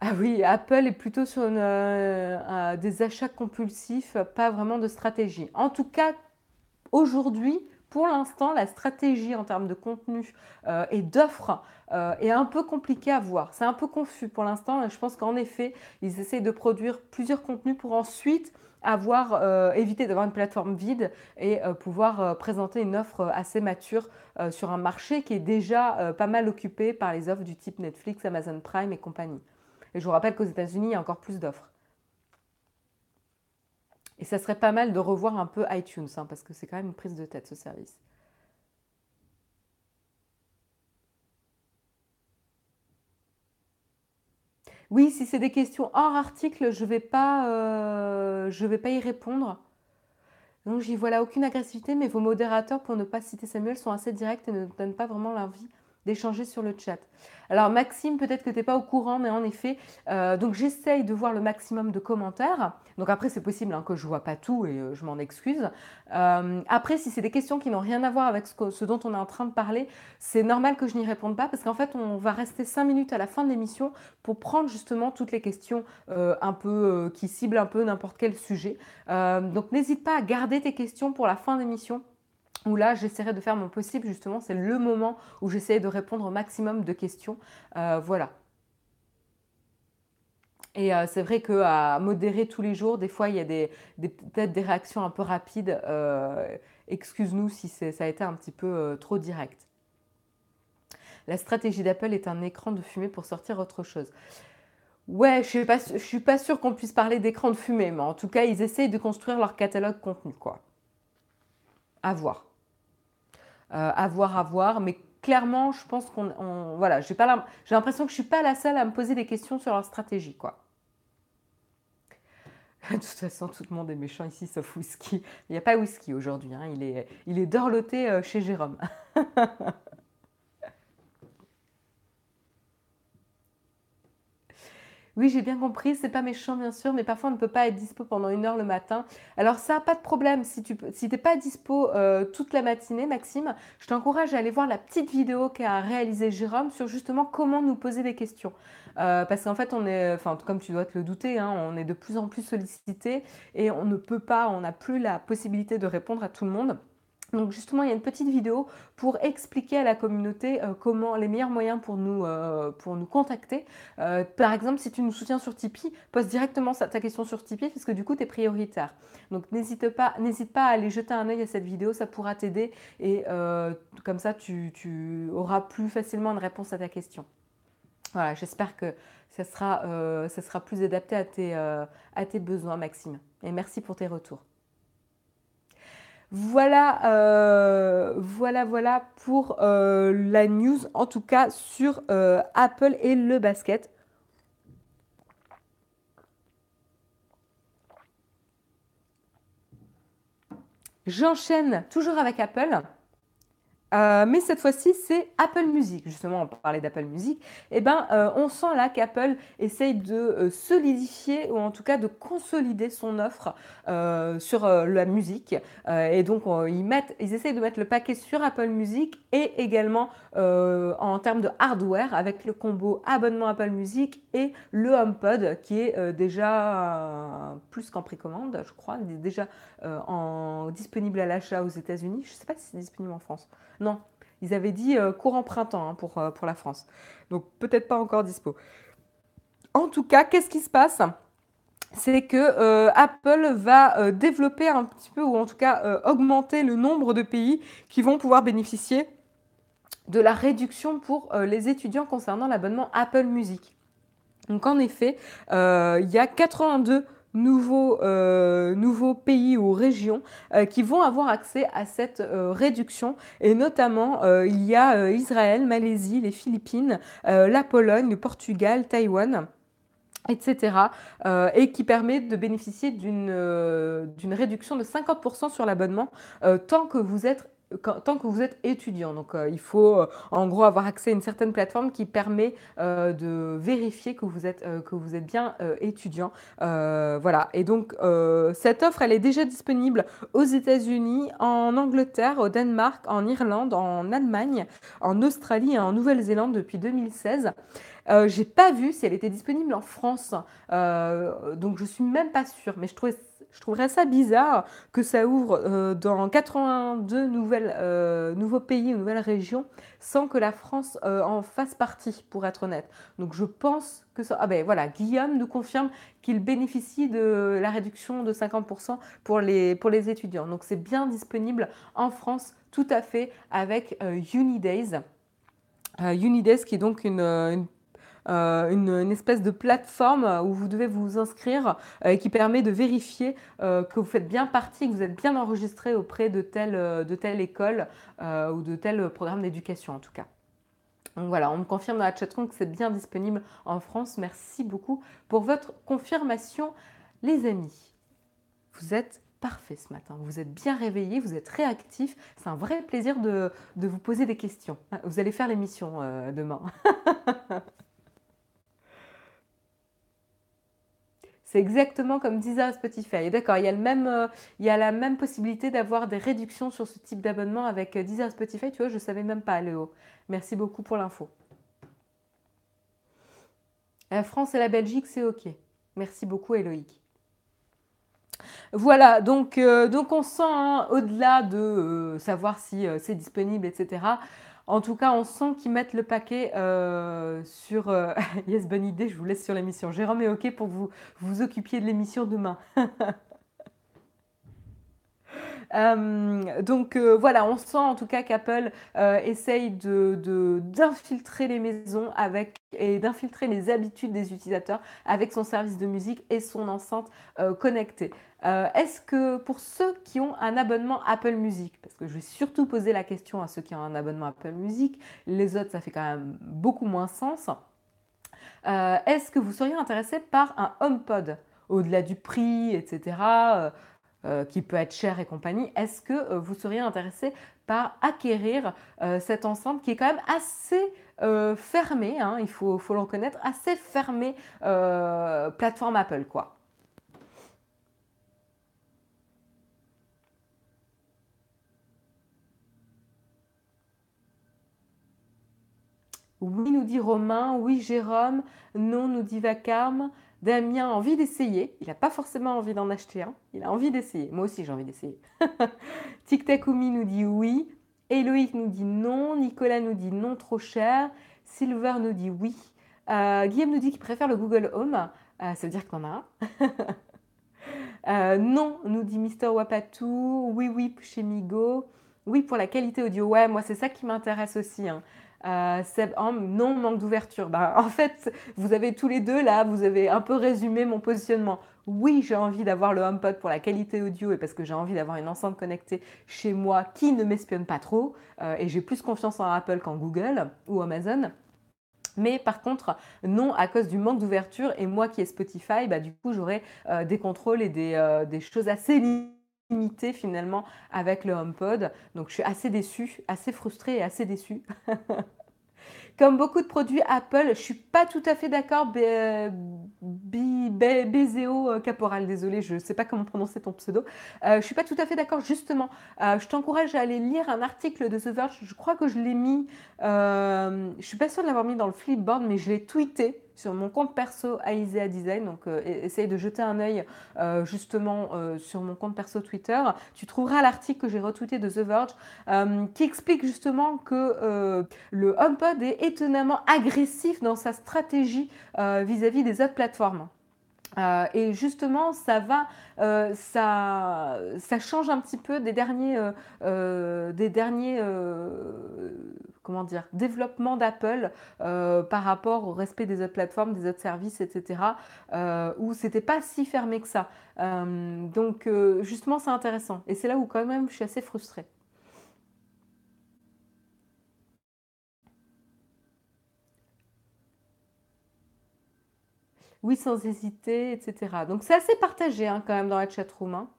Ah oui, Apple est plutôt sur euh, des achats compulsifs, pas vraiment de stratégie. En tout cas, aujourd'hui, pour l'instant, la stratégie en termes de contenu euh, et d'offres euh, est un peu compliquée à voir. C'est un peu confus pour l'instant. Je pense qu'en effet, ils essayent de produire plusieurs contenus pour ensuite avoir, euh, éviter d'avoir une plateforme vide et pouvoir présenter une offre assez mature sur un marché qui est déjà pas mal occupé par les offres du type Netflix, Amazon Prime et compagnie. Et je vous rappelle qu'aux États-Unis, il y a encore plus d'offres. Et ça serait pas mal de revoir un peu iTunes, hein, parce que c'est quand même une prise de tête ce service. Oui, si c'est des questions hors article, je ne vais, pas, euh, vais pas y répondre. Donc j'y vois là aucune agressivité, mais vos modérateurs, pour ne pas citer Samuel, sont assez directs et ne donnent pas vraiment l'envie d'échanger sur le chat. Alors Maxime, peut-être que tu n'es pas au courant, mais en effet, euh, donc j'essaye de voir le maximum de commentaires. Donc après, c'est possible hein, que je ne vois pas tout et euh, je m'en excuse. Euh, après, si c'est des questions qui n'ont rien à voir avec ce, dont on est en train de parler, c'est normal que je n'y réponde pas parce qu'en fait, on va rester cinq minutes à la fin de l'émission pour prendre justement toutes les questions un peu qui ciblent un peu n'importe quel sujet. donc n'hésite pas à garder tes questions pour la fin de l'émission où là, j'essaierai de faire mon possible, justement, c'est le moment où j'essaie de répondre au maximum de questions. Euh, voilà. Et euh, c'est vrai qu'à modérer tous les jours, des fois, il y a des, peut-être des réactions un peu rapides. Euh, excuse-nous si ça a été un petit peu trop direct. La stratégie d'Apple est un écran de fumée pour sortir autre chose. Ouais, je ne suis pas, sûre qu'on puisse parler d'écran de fumée, mais en tout cas, ils essayent de construire leur catalogue contenu, quoi. À voir. Euh, à voir, à voir. Mais clairement, je pense qu'on. voilà, j'ai l'impression que je ne suis pas la seule à me poser des questions sur leur stratégie, quoi. De toute façon, tout le monde est méchant ici, sauf Whisky. Il n'y a pas Whisky aujourd'hui. Hein. Il, est, il est dorloté euh, chez Jérôme. Oui, j'ai bien compris, c'est pas méchant bien sûr, mais parfois on ne peut pas être dispo pendant une heure le matin. Alors ça, pas de problème, si tu si pas dispo euh, toute la matinée, Maxime, je t'encourage à aller voir la petite vidéo qu'a réalisée Jérôme sur justement comment nous poser des questions. Euh, parce qu'en fait, on est, enfin, comme tu dois te le douter, hein, on est de plus en plus sollicité et on ne peut pas, on n'a plus la possibilité de répondre à tout le monde. Donc justement, il y a une petite vidéo pour expliquer à la communauté euh, comment les meilleurs moyens pour nous, euh, contacter. Euh, par exemple, si tu nous soutiens sur Tipeee, pose directement ta question sur Tipeee parce que du coup, tu es prioritaire. Donc n'hésite pas, à aller jeter un œil à cette vidéo, ça pourra t'aider et comme ça, tu, auras plus facilement une réponse à ta question. Voilà, j'espère que ça sera, plus adapté à tes besoins, Maxime. Et merci pour tes retours. Voilà, euh, voilà, voilà pour euh, la news, en tout cas sur euh, Apple et le basket. J'enchaîne toujours avec Apple. Euh, mais cette fois-ci, c'est Apple Music. Justement, on parlait d'Apple Music. Eh ben, euh, on sent là qu'Apple essaye de euh, solidifier ou en tout cas de consolider son offre sur la musique. et donc, ils, mettent, ils essayent de mettre le paquet sur Apple Music et également en termes de hardware avec le combo abonnement Apple Music et le HomePod qui est déjà plus qu'en précommande, je crois, déjà en, disponible à l'achat aux États-Unis. Je ne sais pas si c'est disponible en France. Ils avaient dit euh, courant printemps hein, pour, euh, pour la France. Donc peut-être pas encore dispo. En tout cas, qu'est-ce qui se passe? C'est que euh, Apple va développer un petit peu, ou en tout cas augmenter le nombre de pays qui vont pouvoir bénéficier de la réduction pour les étudiants concernant l'abonnement Apple Music. Donc en effet, il y a 82 nouveaux, euh, nouveaux pays ou régions euh, qui vont avoir accès à cette euh, réduction. Et notamment, il y a Israël, Malaisie, les Philippines, la Pologne, le Portugal, Taïwan etc. et qui permet de bénéficier d'une réduction de 50% sur l'abonnement tant que vous êtes tant que vous êtes étudiant. Donc, euh, il faut euh, en gros avoir accès à une certaine plateforme qui permet euh, de vérifier que vous êtes, que vous êtes bien étudiant. voilà. Et donc, cette offre, elle est déjà disponible aux États-Unis, en Angleterre, au Danemark, en Irlande, en Allemagne, en Australie et en Nouvelle-Zélande depuis 2016. Euh, j'ai pas vu si elle était disponible en France, donc je suis même pas sûre. Mais je trouvais je trouverais ça bizarre que ça ouvre euh, dans 82 nouvelles, euh, nouveaux pays ou nouvelles régions sans que la France euh, en fasse partie, pour être honnête. Donc je pense que ça... Ah ben voilà, Guillaume nous confirme qu'il bénéficie de la réduction de 50% pour les, pour les étudiants. Donc c'est bien disponible en France tout à fait avec Unidays. Unidays qui est donc une euh, une, espèce de plateforme où vous devez vous inscrire et euh, qui permet de vérifier euh, que vous faites bien partie, que vous êtes bien enregistré auprès de telle, de telle école ou de tel programme d'éducation en tout cas. Donc voilà, on me confirme dans la chatroom que c'est bien disponible en France. Merci beaucoup pour votre confirmation, les amis. Vous êtes parfait ce matin. Vous êtes bien réveillé, vous êtes réactif. C'est un vrai plaisir de, vous poser des questions. Vous allez faire l'émission demain. Exactement comme Deezer Spotify. D'accord, il, y a le même, euh, il y a la même possibilité d'avoir des réductions sur ce type d'abonnement avec Deezer Spotify. Tu vois, je savais même pas, Léo. Merci beaucoup pour l'info. La France et la Belgique, c'est OK. Merci beaucoup, Eloïc. Voilà, donc, euh, donc on sent, hein, au-delà de euh, savoir si c'est disponible, etc., en tout cas, on sent qu'ils mettent le paquet euh, sur... Euh, yes, bonne idée, je vous laisse sur l'émission. Jérôme est OK pour que vous vous occupiez de l'émission demain. Euh, donc voilà, on sent en tout cas qu'Apple essaye d'infiltrer les maisons avec, et d'infiltrer les habitudes des utilisateurs avec son service de musique et son enceinte connectée. Euh, est-ce que pour ceux qui ont un abonnement Apple Music, parce que je vais surtout poser la question à ceux qui ont un abonnement Apple Music, les autres ça fait quand même beaucoup moins sens, euh, est-ce que vous seriez intéressé par un HomePod? Au-delà du prix, etc., euh, qui peut être cher et compagnie, est-ce que vous seriez intéressé par acquérir cette enceinte qui est quand même assez fermée, hein, il faut, faut, le reconnaître, assez fermée plateforme Apple, quoi? Oui, nous dit Romain. Oui, Jérôme. Non, nous dit Vacarme. Damien a envie d'essayer. Il n'a pas forcément envie d'en acheter un. Il a envie d'essayer. Moi aussi, j'ai envie d'essayer. Tic Takumi nous dit oui. Eloïc nous dit non. Nicolas nous dit non, trop cher. Silver nous dit oui. Euh, Guillaume nous dit qu'il préfère le Google Home. Euh, ça veut dire qu'on a un. Euh, non, nous dit Mister Wapatou. Oui, oui, chez Migo. Oui, pour la qualité audio. Ouais, moi, c'est ça qui m'intéresse aussi. Hein. Euh, non, manque d'ouverture. Bah, en fait, vous avez tous les deux là, vous avez un peu résumé mon positionnement. Oui, j'ai envie d'avoir le HomePod pour la qualité audio et parce que j'ai envie d'avoir une enceinte connectée chez moi qui ne m'espionne pas trop. Euh, et j'ai plus confiance en Apple qu'en Google ou Amazon. Mais par contre, non, à cause du manque d'ouverture, et moi qui ai Spotify, bah, du coup, j'aurai euh, des contrôles et des, des choses assez limitées finalement avec le HomePod. Donc je suis assez déçue, assez frustrée et assez déçue. Comme beaucoup de produits Apple, je suis pas tout à fait d'accord. Bézéo euh, Caporal, désolé, je ne sais pas comment prononcer ton pseudo. Euh, je suis pas tout à fait d'accord, justement. Euh, je t'encourage à aller lire un article de The Verge. Je crois que je l'ai mis. Euh, je suis pas sûre de l'avoir mis dans le flipboard, mais je l'ai tweeté sur mon compte perso Aisea Design. Donc, euh, essaye de jeter un œil euh, justement euh, sur mon compte perso Twitter. Tu trouveras l'article que j'ai retweeté de The Verge qui explique justement que le HomePod est étonnamment agressif dans sa stratégie vis-à-vis des autres plateformes. Et justement, ça va, ça, ça change un petit peu des derniers, des derniers comment dire, développement d'Apple euh, par rapport au respect des autres plateformes, des autres services, etc., euh, où c'était pas si fermé que ça. Euh, donc, euh, justement, c'est intéressant. Et c'est là où, quand même, je suis assez frustrée. Oui, sans hésiter, etc. Donc, c'est assez partagé hein, quand même dans la chatroom. Hein.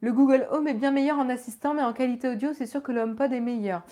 Le Google Home est bien meilleur en assistant, mais en qualité audio, c'est sûr que le HomePod est meilleur.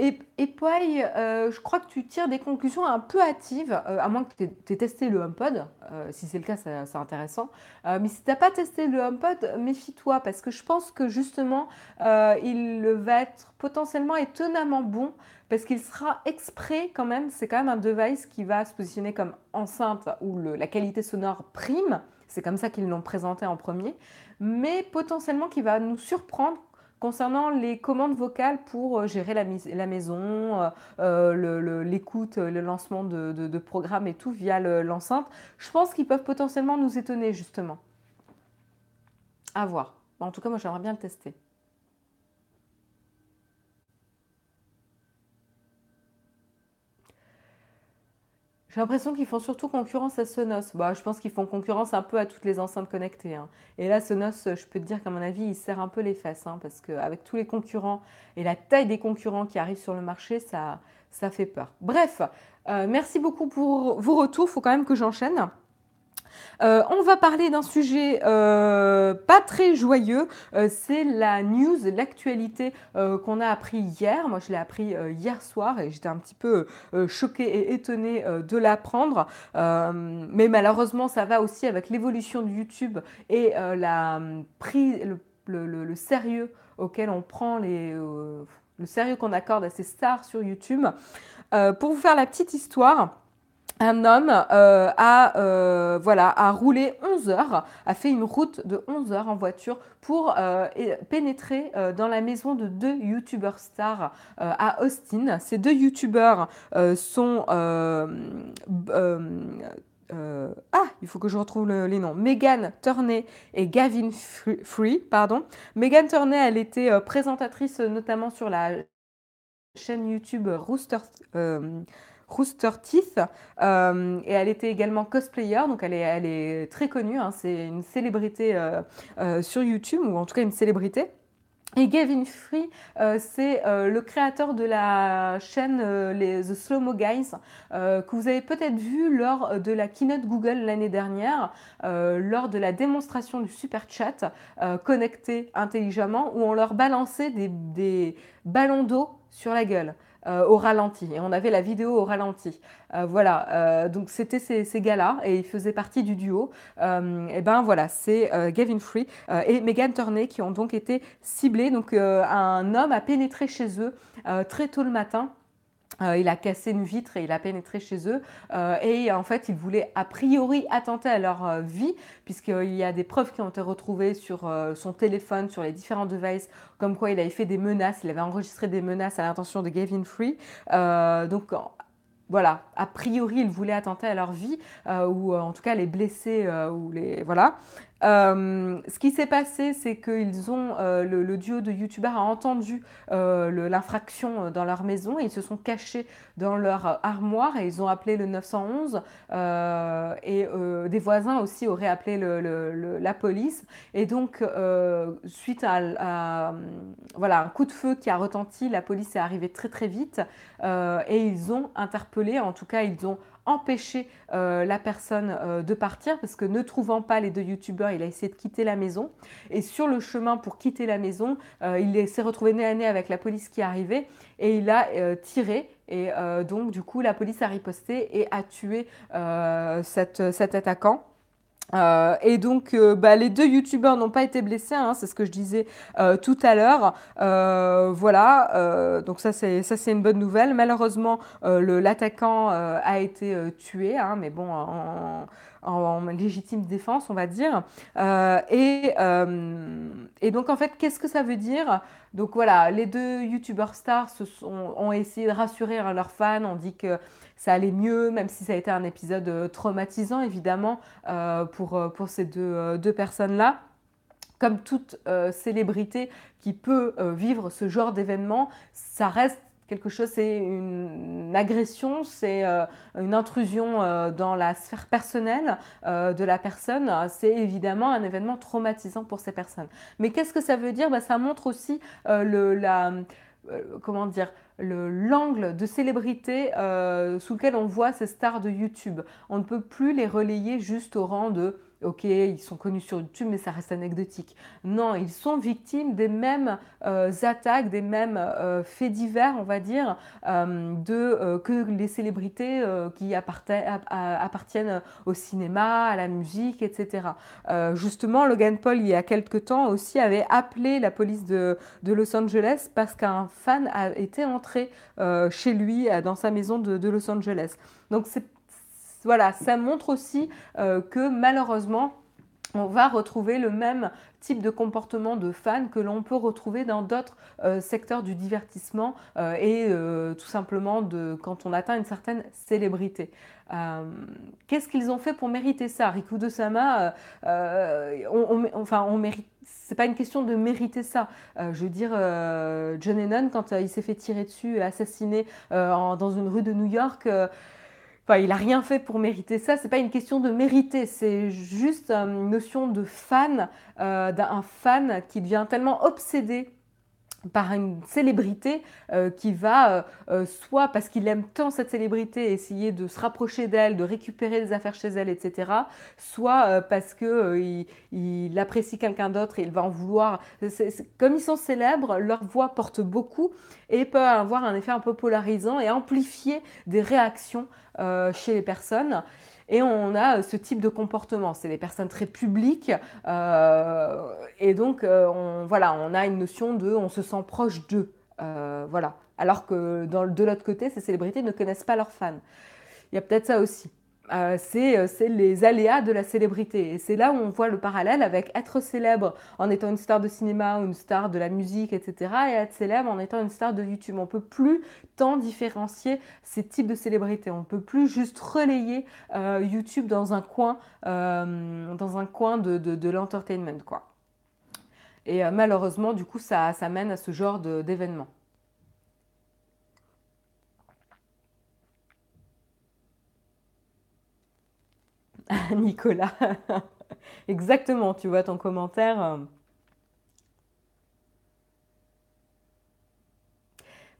Et, et Poy, euh, je crois que tu tires des conclusions un peu hâtives, euh, à moins que tu aies, testé le HomePod. Euh, si c'est le cas, c'est intéressant. mais si tu n'as pas testé le HomePod, méfie-toi, parce que je pense que justement, il va être potentiellement étonnamment bon, parce qu'il sera exprès quand même, c'est quand même un device qui va se positionner comme enceinte où la qualité sonore prime. C'est comme ça qu'ils l'ont présenté en premier mais potentiellement qui va nous surprendre concernant les commandes vocales pour euh, gérer la, maison, euh, euh, l'écoute, le, lancement de, programmes et tout via l'enceinte. Je pense qu'ils peuvent potentiellement nous étonner justement. À voir. En tout cas, moi j'aimerais bien le tester. J'ai l'impression qu'ils font surtout concurrence à Sonos. Bah, je pense qu'ils font concurrence un peu à toutes les enceintes connectées. Hein. Et là, Sonos, je peux te dire qu'à mon avis, il serre un peu les fesses. Hein, parce qu'avec tous les concurrents et la taille des concurrents qui arrivent sur le marché, ça, ça fait peur. Bref, euh, merci beaucoup pour vos retours. Il faut quand même que j'enchaîne. On va parler d'un sujet pas très joyeux, c'est la news, l'actualité qu'on a appris hier. Moi, je l'ai appris hier soir et j'étais un petit peu choquée et étonnée de l'apprendre. mais malheureusement, ça va aussi avec l'évolution de YouTube et la, le, le, sérieux auquel on prend le sérieux qu'on accorde à ces stars sur YouTube. pour vous faire la petite histoire, un homme euh, a, euh, a roulé 11 heures, a fait une route de 11 heures en voiture pour euh, pénétrer dans la maison de deux youtubeurs stars à Austin. Ces deux youtubeurs sont... ah, il faut que je retrouve les noms. Megan Turney et Gavin Free. Pardon. Megan Turney, elle était présentatrice notamment sur la chaîne YouTube Rooster, Rooster Teeth. Euh, et elle était également cosplayer, donc elle est, très connue. Hein. c'est une célébrité euh, euh, sur YouTube, ou en tout cas une célébrité. Et Gavin Free, c'est le créateur de la chaîne les The Slow Mo Guys, que vous avez peut-être vu lors de la keynote Google l'année dernière, lors de la démonstration du super chat connecté intelligemment, où on leur balançait des ballons d'eau sur la gueule. Euh, au ralenti. Et on avait la vidéo au ralenti. Euh, voilà, euh, donc c'était ces, gars-là et ils faisaient partie du duo. et ben voilà, c'est Gavin Free et Megan Turney qui ont donc été ciblés. Donc un homme a pénétré chez eux très tôt le matin euh, il a cassé une vitre et il a pénétré chez eux. Euh, et en fait, il voulait a priori attenter à leur euh, vie, puisqu'il y a des preuves qui ont été retrouvées sur son téléphone, sur les différents devices, comme quoi il avait fait des menaces, il avait enregistré des menaces à l'intention de Gavin Free. donc, voilà, a priori, il voulait attenter à leur vie, ou en tout cas les blesser, ou les. Voilà. Euh, ce qui s'est passé, c'est qu'ils ont euh, le, duo de youtubeurs a entendu euh, l'infraction dans leur maison et ils se sont cachés dans leur armoire et ils ont appelé le 911 et des voisins aussi auraient appelé la police. Et donc suite à, voilà un coup de feu qui a retenti, la police est arrivée très très vite et ils ont interpellé, en tout cas ils ont empêcher euh, la personne euh, de partir parce que ne trouvant pas les deux youtubeurs, il a essayé de quitter la maison. Et sur le chemin pour quitter la maison, euh, il s'est retrouvé nez à nez avec la police qui arrivait et il a tiré. Et donc, du coup, la police a riposté et a tué cet attaquant. Euh, et donc, euh, bah, les deux youtubeurs n'ont pas été blessés, hein, c'est ce que je disais euh, tout à l'heure. voilà, donc ça c'est ça c'est une bonne nouvelle. Malheureusement, l'attaquant a été tué, hein, mais bon, en, légitime défense, on va dire. Et, donc en fait, qu'est-ce que ça veut dire? Donc voilà, les deux youtubeurs stars ont essayé de rassurer hein, leurs fans. On dit que ça allait mieux, même si ça a été un épisode euh, traumatisant, évidemment, euh, pour, euh, pour ces deux, deux personnes-là comme toute célébrité qui peut vivre ce genre d'événement, ça reste quelque chose, c'est une, agression, c'est une intrusion dans la sphère personnelle de la personne. C'est évidemment un événement traumatisant pour ces personnes. Mais qu'est-ce que ça veut dire? Bah, Ça montre aussi le, la, comment dire, l'angle de célébrité euh, sous lequel on voit ces stars de YouTube. On ne peut plus les relayer juste au rang de ok, ils sont connus sur YouTube, mais ça reste anecdotique. Non, ils sont victimes des mêmes euh, attaques, des mêmes euh, faits divers, on va dire, euh, de, que les célébrités qui appartiennent au cinéma, à la musique, etc. justement, Logan Paul, il y a quelque temps aussi, avait appelé la police de, de Los Angeles parce qu'un fan a été entré chez lui, dans sa maison de, de Los Angeles. Donc c'est voilà, ça montre aussi euh, que malheureusement, on va retrouver le même type de comportement de fans que l'on peut retrouver dans d'autres euh, secteurs du divertissement euh, et tout simplement de, quand on atteint une certaine célébrité. Qu'est-ce qu'ils ont fait pour mériter ça? Riku de Sama, enfin, on mérite. C'est pas une question de mériter ça. je veux dire, John Lennon, quand il s'est fait tirer dessus et assassiner dans une rue de New York, il n'a rien fait pour mériter ça. C'est pas une question de mériter, c'est juste une notion de fan, euh, d'un fan qui devient tellement obsédé par une célébrité euh, qui va, euh, euh, soit parce qu'il aime tant cette célébrité, essayer de se rapprocher d'elle, de récupérer des affaires chez elle, etc., soit parce qu'il il apprécie quelqu'un d'autre et il va en vouloir. comme ils sont célèbres, leur voix porte beaucoup et peut avoir un effet un peu polarisant et amplifier des réactions chez les personnes. Et on a euh, ce type de comportement. C'est des personnes très publiques. Euh, et donc, euh, on, voilà, on a une notion de on se sent proche d'eux. voilà. Alors que de l'autre côté, ces célébrités ne connaissent pas leurs fans. Il y a peut-être ça aussi. Euh, euh, c'est les aléas de la célébrité. Et c'est là où on voit le parallèle avec être célèbre en étant une star de cinéma ou une star de la musique, etc. et être célèbre en étant une star de YouTube. On ne peut plus tant différencier ces types de célébrités. On ne peut plus juste relayer euh, YouTube dans un coin, dans un coin de, l'entertainment. Et malheureusement, du coup, ça, ça mène à ce genre d'événements. Nicolas. Exactement, tu vois ton commentaire. Euh.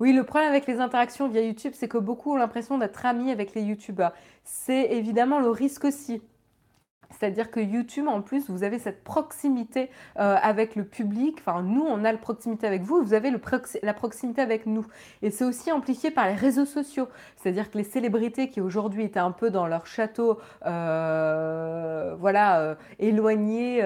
Oui, le problème avec les interactions via YouTube, c'est que beaucoup ont l'impression d'être amis avec les YouTubeurs. C'est évidemment le risque aussi. C'est-à-dire que YouTube, en plus, vous avez cette proximité euh, avec le public. Enfin, nous, on a la proximité avec vous, vous avez la proximité avec nous. Et c'est aussi amplifié par les réseaux sociaux. C'est-à-dire que les célébrités qui aujourd'hui étaient un peu dans leur château, euh, voilà, euh, éloignés,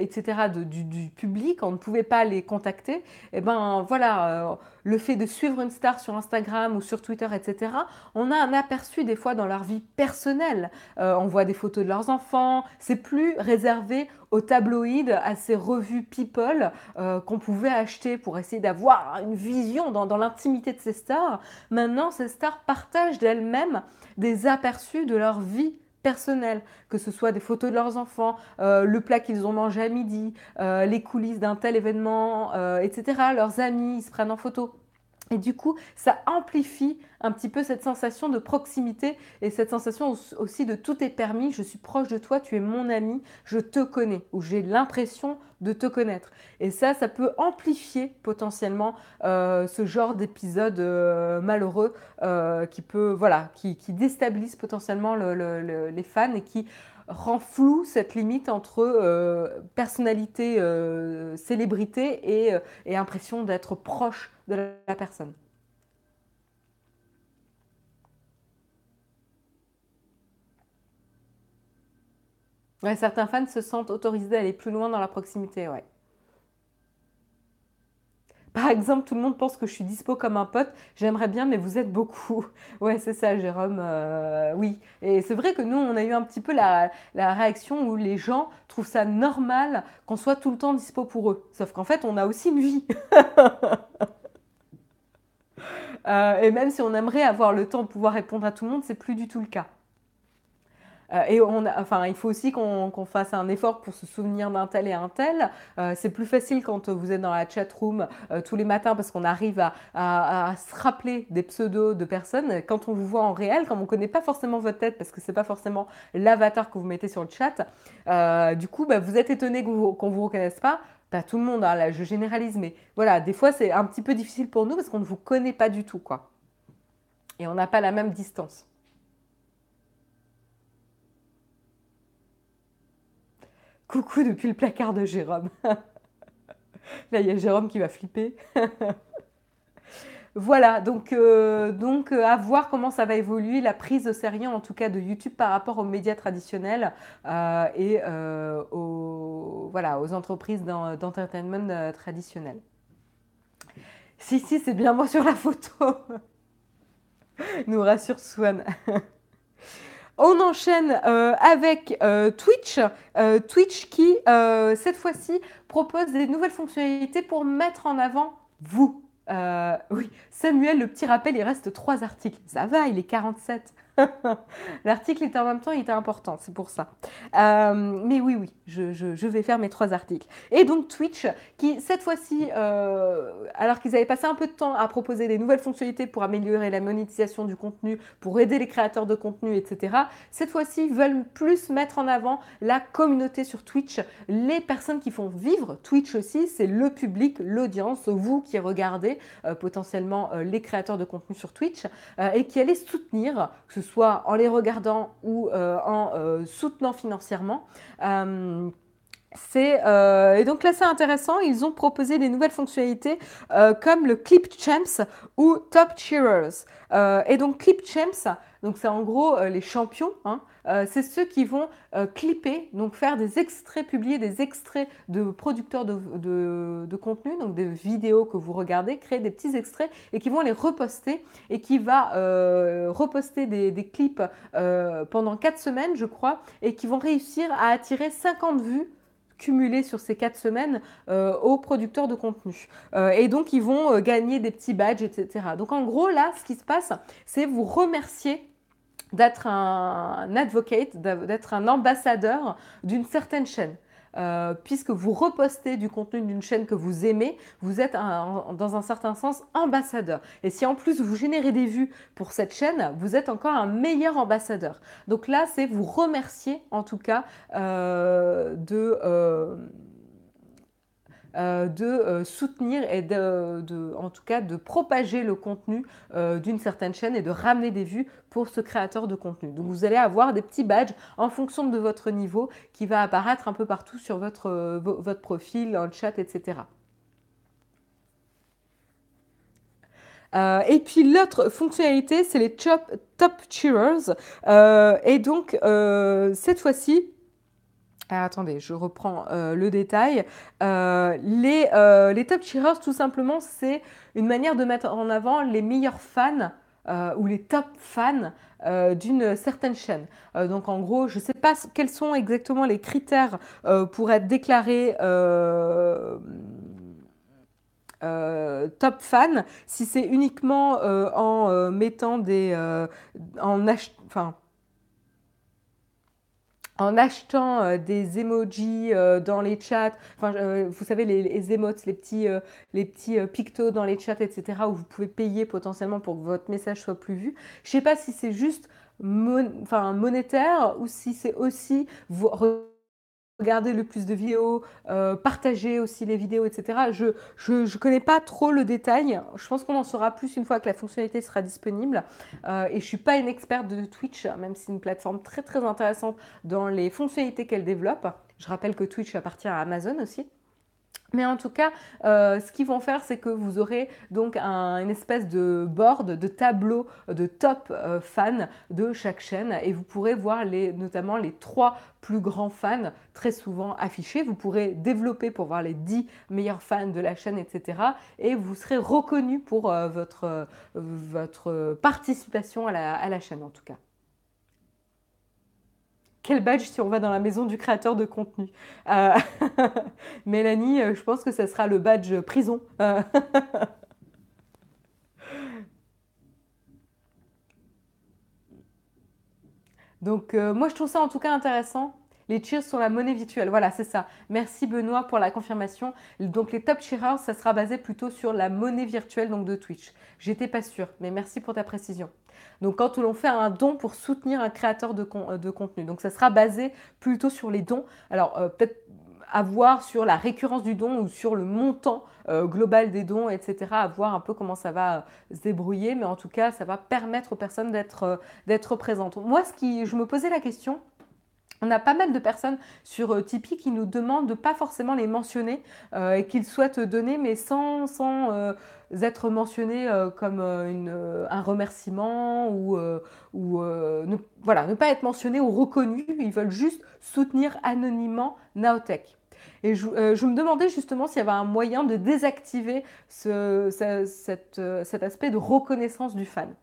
etc., du, du, public, on ne pouvait pas les contacter. Et eh ben voilà le fait de suivre une star sur Instagram ou sur Twitter, etc., on a un aperçu des fois dans leur vie personnelle. Euh, on voit des photos de leurs enfants. C'est plus réservé aux tabloïds, à ces revues People euh, qu'on pouvait acheter pour essayer d'avoir une vision dans, dans l'intimité de ces stars. Maintenant, ces stars partagent d'elles-mêmes des aperçus de leur vie personnel, que ce soit des photos de leurs enfants, euh, le plat qu'ils ont mangé à midi, euh, les coulisses d'un tel événement, euh, etc. Leurs amis, ils se prennent en photo. Et du coup, ça amplifie un petit peu cette sensation de proximité et cette sensation aussi de tout est permis, je suis proche de toi, tu es mon ami, je te connais, ou j'ai l'impression de te connaître. Et ça, ça peut amplifier potentiellement euh, ce genre d'épisode euh, malheureux euh, qui peut, voilà, qui, déstabilise potentiellement les fans et qui rend flou cette limite entre personnalité, célébrité et impression d'être proche de la personne. certains fans se sentent autorisés à aller plus loin dans la proximité, ouais. Par exemple, tout le monde pense que je suis dispo comme un pote. J'aimerais bien, mais vous êtes beaucoup. Ouais, c'est ça, Jérôme. Euh, oui. Et c'est vrai que nous, on a eu un petit peu la, réaction où les gens trouvent ça normal qu'on soit tout le temps dispo pour eux. Sauf qu'en fait, on a aussi une vie. Euh, et même si on aimerait avoir le temps de pouvoir répondre à tout le monde, c'est plus du tout le cas. Euh, et on enfin, il faut aussi qu'on fasse un effort pour se souvenir d'un tel et un tel. Euh, c'est plus facile quand vous êtes dans la chat room tous les matins parce qu'on arrive à, se rappeler des pseudos de personnes. Quand on vous voit en réel, quand on ne connaît pas forcément votre tête parce que ce n'est pas forcément l'avatar que vous mettez sur le chat, du coup, bah, vous êtes étonné qu'on ne vous, reconnaisse pas. Pas tout le monde, hein, là je généralise, mais voilà, des fois c'est un petit peu difficile pour nous parce qu'on ne vous connaît pas du tout, quoi. Et on n'a pas la même distance. Coucou depuis le placard de Jérôme. Là, il y a Jérôme qui va flipper. voilà, donc, euh, donc euh, à voir comment ça va évoluer la prise au sérieux, en tout cas de YouTube par rapport aux médias traditionnels euh, et aux, voilà, aux entreprises d'entertainment traditionnelles. Si, si, c'est bien moi sur la photo. Nous rassure Swan. On enchaîne avec Twitch. Twitch qui, cette fois-ci, propose des nouvelles fonctionnalités pour mettre en avant vous. Oui, Samuel, le petit rappel, il reste trois articles. Ça va, il est 47. L'article était en même temps, était important, c'est pour ça. Euh, mais oui, oui, je, vais faire mes trois articles. Et donc Twitch, qui cette fois-ci, euh, alors qu'ils avaient passé un peu de temps à proposer des nouvelles fonctionnalités pour améliorer la monétisation du contenu, pour aider les créateurs de contenu, etc., cette fois-ci veulent plus mettre en avant la communauté sur Twitch, les personnes qui font vivre Twitch aussi, c'est le public, l'audience, vous qui regardez euh, potentiellement les créateurs de contenu sur Twitch, et qui allez soutenir, que ce soit en les regardant ou euh, en euh, soutenant financièrement. Euh, et donc là, c'est intéressant. Ils ont proposé des nouvelles fonctionnalités comme le Clip Champs ou Top Cheerers. et donc Clip Champs, donc c'est en gros les champions. Hein, euh, c'est ceux qui vont euh, clipper, donc faire des extraits, publier des extraits de producteurs de, contenu, donc des vidéos que vous regardez, créer des petits extraits et qui vont les reposter et qui va euh, reposter des, des clips pendant 4 semaines, je crois, et qui vont réussir à attirer 50 vues cumulées sur ces 4 semaines aux producteurs de contenu. et donc, ils vont gagner des petits badges, etc. Donc, en gros, là, ce qui se passe, c'est vous remercier d'être un advocate, d'être un ambassadeur d'une certaine chaîne. Euh, puisque vous repostez du contenu d'une chaîne que vous aimez, vous êtes dans un certain sens ambassadeur. Et si en plus vous générez des vues pour cette chaîne, vous êtes encore un meilleur ambassadeur. Donc là, c'est vous remercier en tout cas euh, de... Euh, de euh, soutenir et de, en tout cas de propager le contenu euh, d'une certaine chaîne et de ramener des vues pour ce créateur de contenu. Donc vous allez avoir des petits badges en fonction de votre niveau qui va apparaître un peu partout sur votre, votre profil, dans le chat, etc. et puis l'autre fonctionnalité, c'est les top, top cheerers. et donc cette fois-ci, ah, attendez, je reprends euh, le détail. Euh, les, euh, les, top cheerers, tout simplement, c'est une manière de mettre en avant les meilleurs fans ou les top fans d'une certaine chaîne. donc en gros, je ne sais pas quels sont exactement les critères pour être déclaré top fan, si c'est uniquement en mettant des... en enfin, en achetant euh, des emojis euh, dans les chats, enfin, euh, vous savez, les, les emotes, les petits, les petits pictos dans les chats, etc., où vous pouvez payer potentiellement pour que votre message soit plus vu. Je ne sais pas si c'est juste enfin, monétaire ou si c'est aussi vous regarder le plus de vidéos, euh, partager aussi les vidéos, etc. Je ne connais pas trop le détail. Je pense qu'on en saura plus une fois que la fonctionnalité sera disponible. Euh, et je ne suis pas une experte de Twitch, même si c'est une plateforme très très intéressante dans les fonctionnalités qu'elle développe. Je rappelle que Twitch appartient à Amazon aussi. Mais en tout cas, euh, ce qu'ils vont faire, c'est que vous aurez donc une espèce de board, de tableau de top euh, fans de chaque chaîne et vous pourrez voir les, notamment les trois plus grands fans très souvent affichés. Vous pourrez développer pour voir les dix meilleurs fans de la chaîne, etc. Et vous serez reconnu pour euh, votre, votre participation à la chaîne en tout cas. Quel badge si on va dans la maison du créateur de contenu euh, Mélanie, euh, je pense que ce sera le badge prison. Donc euh, moi je trouve ça en tout cas intéressant. Les cheers sont la monnaie virtuelle. Voilà, c'est ça. Merci Benoît pour la confirmation. Donc les top cheerers, ça sera basé plutôt sur la monnaie virtuelle donc de Twitch. J'étais pas sûre, mais merci pour ta précision. Donc quand on fait un don pour soutenir un créateur de, de contenu. Donc ça sera basé plutôt sur les dons. Alors euh, peut-être à voir sur la récurrence du don ou sur le montant euh, global des dons, etc. À voir un peu comment ça va euh, se débrouiller. Mais en tout cas, ça va permettre aux personnes d'être d'être présentes. Moi, ce qui, je me posais la question, on a pas mal de personnes sur euh, Tipeee qui nous demandent de pas forcément les mentionner euh, et qu'ils souhaitent donner, mais sans, sans euh, être mentionnés comme un remerciement ou, ou ne, voilà, ne pas être mentionnés ou reconnus. Ils veulent juste soutenir anonymement Naotech. Et je, me demandais justement s'il y avait un moyen de désactiver ce, cet, cet aspect de reconnaissance du fan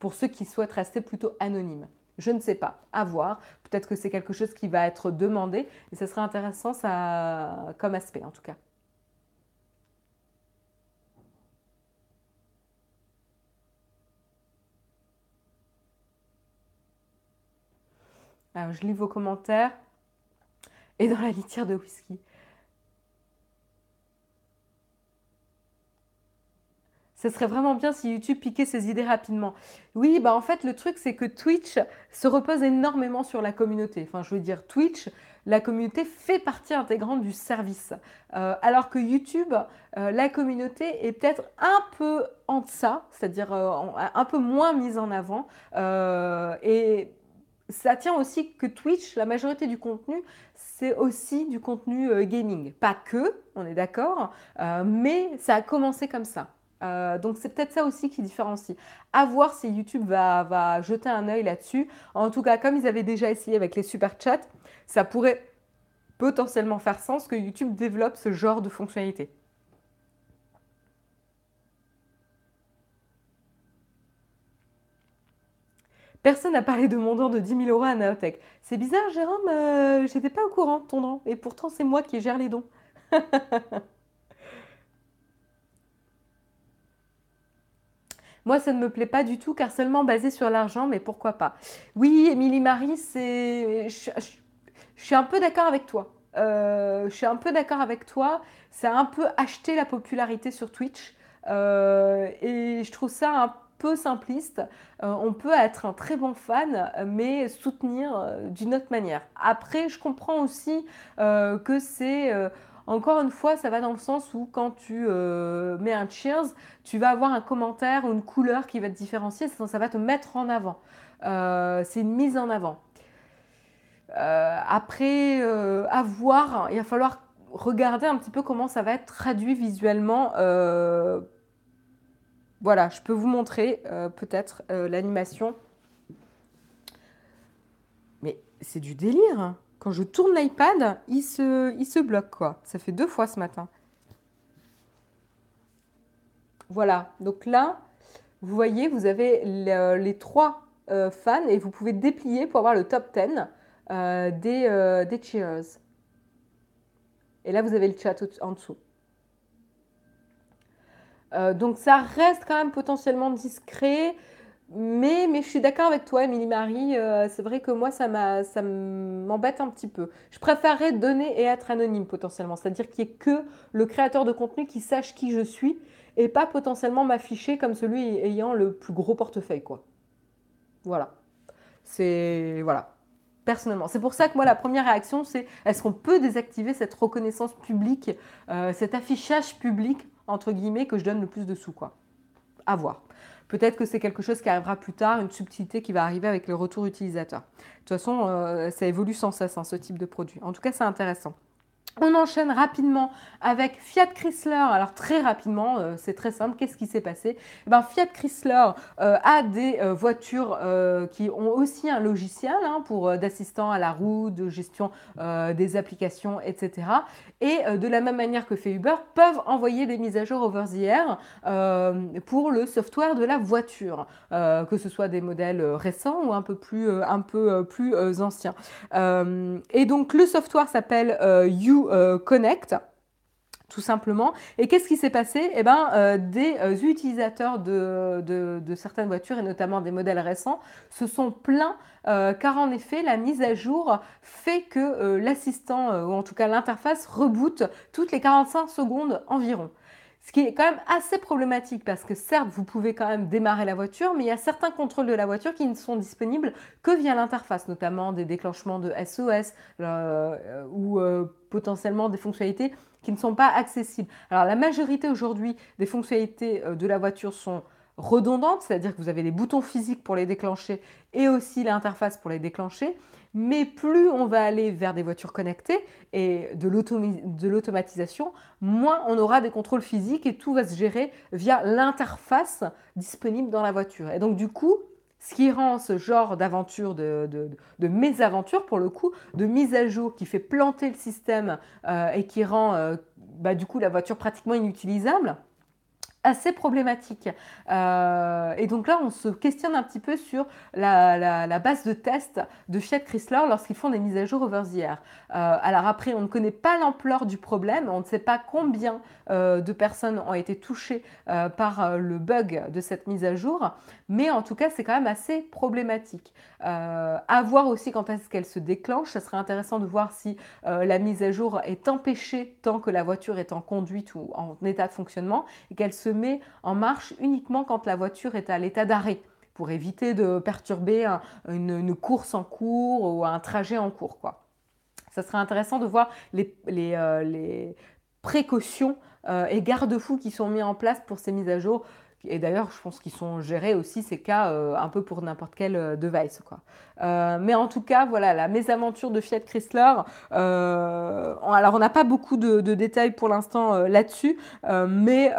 pour ceux qui souhaitent rester plutôt anonymes. Je ne sais pas, à voir. Peut-être que c'est quelque chose qui va être demandé et ce serait intéressant comme aspect en tout cas. Alors, je lis vos commentaires. Et dans la litière de whisky. Ce serait vraiment bien si YouTube piquait ses idées rapidement. Oui, bah en fait, le truc, c'est que Twitch se repose énormément sur la communauté. Enfin, je veux dire, Twitch, la communauté fait partie intégrante du service. Euh, alors que YouTube, euh, la communauté est peut-être un peu en deçà, c'est-à-dire euh, un peu moins mise en avant. et ça tient aussi que Twitch, la majorité du contenu, c'est aussi du contenu gaming. Pas que, on est d'accord, mais ça a commencé comme ça. Euh, donc c'est peut-être ça aussi qui différencie. À voir si YouTube va, jeter un œil là-dessus. En tout cas, comme ils avaient déjà essayé avec les super chats, ça pourrait potentiellement faire sens que YouTube développe ce genre de fonctionnalité. Personne n'a parlé de mon don de 10 000 euros à Naotech. C'est bizarre, Jérôme, euh, j'étais pas au courant de ton don. Et pourtant, c'est moi qui gère les dons. Moi, ça ne me plaît pas du tout car seulement basé sur l'argent, mais pourquoi pas Oui, Émilie Marie, c'est. Je, suis un peu d'accord avec toi. Euh, je suis un peu d'accord avec toi. Ça a un peu acheté la popularité sur Twitch. Euh, et je trouve ça un peu simpliste. Euh, on peut être un très bon fan, mais soutenir d'une autre manière. Après, je comprends aussi que c'est encore une fois, ça va dans le sens où quand tu euh, mets un cheers, tu vas avoir un commentaire ou une couleur qui va te différencier, ça, va te mettre en avant. Euh, c'est une mise en avant. Euh, après, à voir, il va falloir regarder un petit peu comment ça va être traduit visuellement. voilà, je peux vous montrer peut-être l'animation. Mais c'est du délire. Hein. Quand je tourne l'iPad, il se, il se bloque, quoi. Ça fait deux fois ce matin. Voilà, donc là, vous voyez, vous avez les, trois euh, fans et vous pouvez déplier pour avoir le top 10 euh, des, euh, des cheers. Et là, vous avez le chat en dessous. donc ça reste quand même potentiellement discret. Mais, mais je suis d'accord avec toi, Émilie Marie. Euh, c'est vrai que moi, ça m'embête un petit peu. Je préférerais donner et être anonyme potentiellement. C'est-à-dire qu'il n'y ait que le créateur de contenu qui sache qui je suis et pas potentiellement m'afficher comme celui ayant le plus gros portefeuille. quoi. Voilà. C'est. Voilà. Personnellement. C'est pour ça que moi, la première réaction, c'est est-ce qu'on peut désactiver cette reconnaissance publique, euh, cet affichage public, entre guillemets, que je donne le plus de sous, quoi? À voir. Peut-être que c'est quelque chose qui arrivera plus tard, une subtilité qui va arriver avec le retour utilisateur. De toute façon, euh, ça évolue sans cesse, hein, ce type de produit. En tout cas, c'est intéressant. On enchaîne rapidement avec Fiat Chrysler. Alors très rapidement, euh, c'est très simple. Qu'est-ce qui s'est passé? Eh ben, Fiat Chrysler euh, a des euh, voitures qui ont aussi un logiciel hein, pour d'assistant à la route, de gestion des applications, etc. Et de la même manière que fait Uber, peuvent envoyer des mises à jour over the air pour le software de la voiture, que ce soit des modèles récents ou un peu plus, un peu, plus anciens. et donc le software s'appelle You euh, Connect tout simplement. Et qu'est-ce qui s'est passé? Eh ben, euh, des euh, utilisateurs de, certaines voitures, et notamment des modèles récents, se sont plaints car en effet, la mise à jour fait que l'assistant, ou en tout cas l'interface, reboot toutes les 45 secondes environ. Ce qui est quand même assez problématique parce que certes, vous pouvez quand même démarrer la voiture, mais il y a certains contrôles de la voiture qui ne sont disponibles que via l'interface, notamment des déclenchements de SOS euh, ou euh, potentiellement des fonctionnalités qui ne sont pas accessibles. Alors la majorité aujourd'hui des fonctionnalités euh, de la voiture sont redondantes, c'est-à-dire que vous avez les boutons physiques pour les déclencher et aussi l'interface pour les déclencher. Mais plus on va aller vers des voitures connectées et de l'automatisation, moins on aura des contrôles physiques et tout va se gérer via l'interface disponible dans la voiture. Et donc du coup, ce qui rend ce genre d'aventure, de, mésaventure pour le coup, de mise à jour qui fait planter le système euh, et qui rend euh, bah, du coup la voiture pratiquement inutilisable, assez problématique. Euh, et donc là, on se questionne un petit peu sur la, base de test de Fiat Chrysler lorsqu'ils font des mises à jour over the air. Euh, alors après, on ne connaît pas l'ampleur du problème, on ne sait pas combien euh, de personnes ont été touchées par le bug de cette mise à jour, mais en tout cas, c'est quand même assez problématique. à voir aussi quand est-ce qu'elle se déclenche. Ça serait intéressant de voir si la mise à jour est empêchée tant que la voiture est en conduite ou en état de fonctionnement et qu'elle se met en marche uniquement quand la voiture est à l'état d'arrêt pour éviter de perturber une, course en cours ou un trajet en cours. Quoi. Ça serait intéressant de voir les, euh, précautions euh, et garde-fous qui sont mis en place pour ces mises à jour. Et d'ailleurs, je pense qu'ils sont gérés aussi ces cas euh, un peu pour n'importe quel device. Quoi. mais en tout cas, voilà, la mésaventure de Fiat Chrysler. alors, on n'a pas beaucoup de détails pour l'instant là-dessus, mais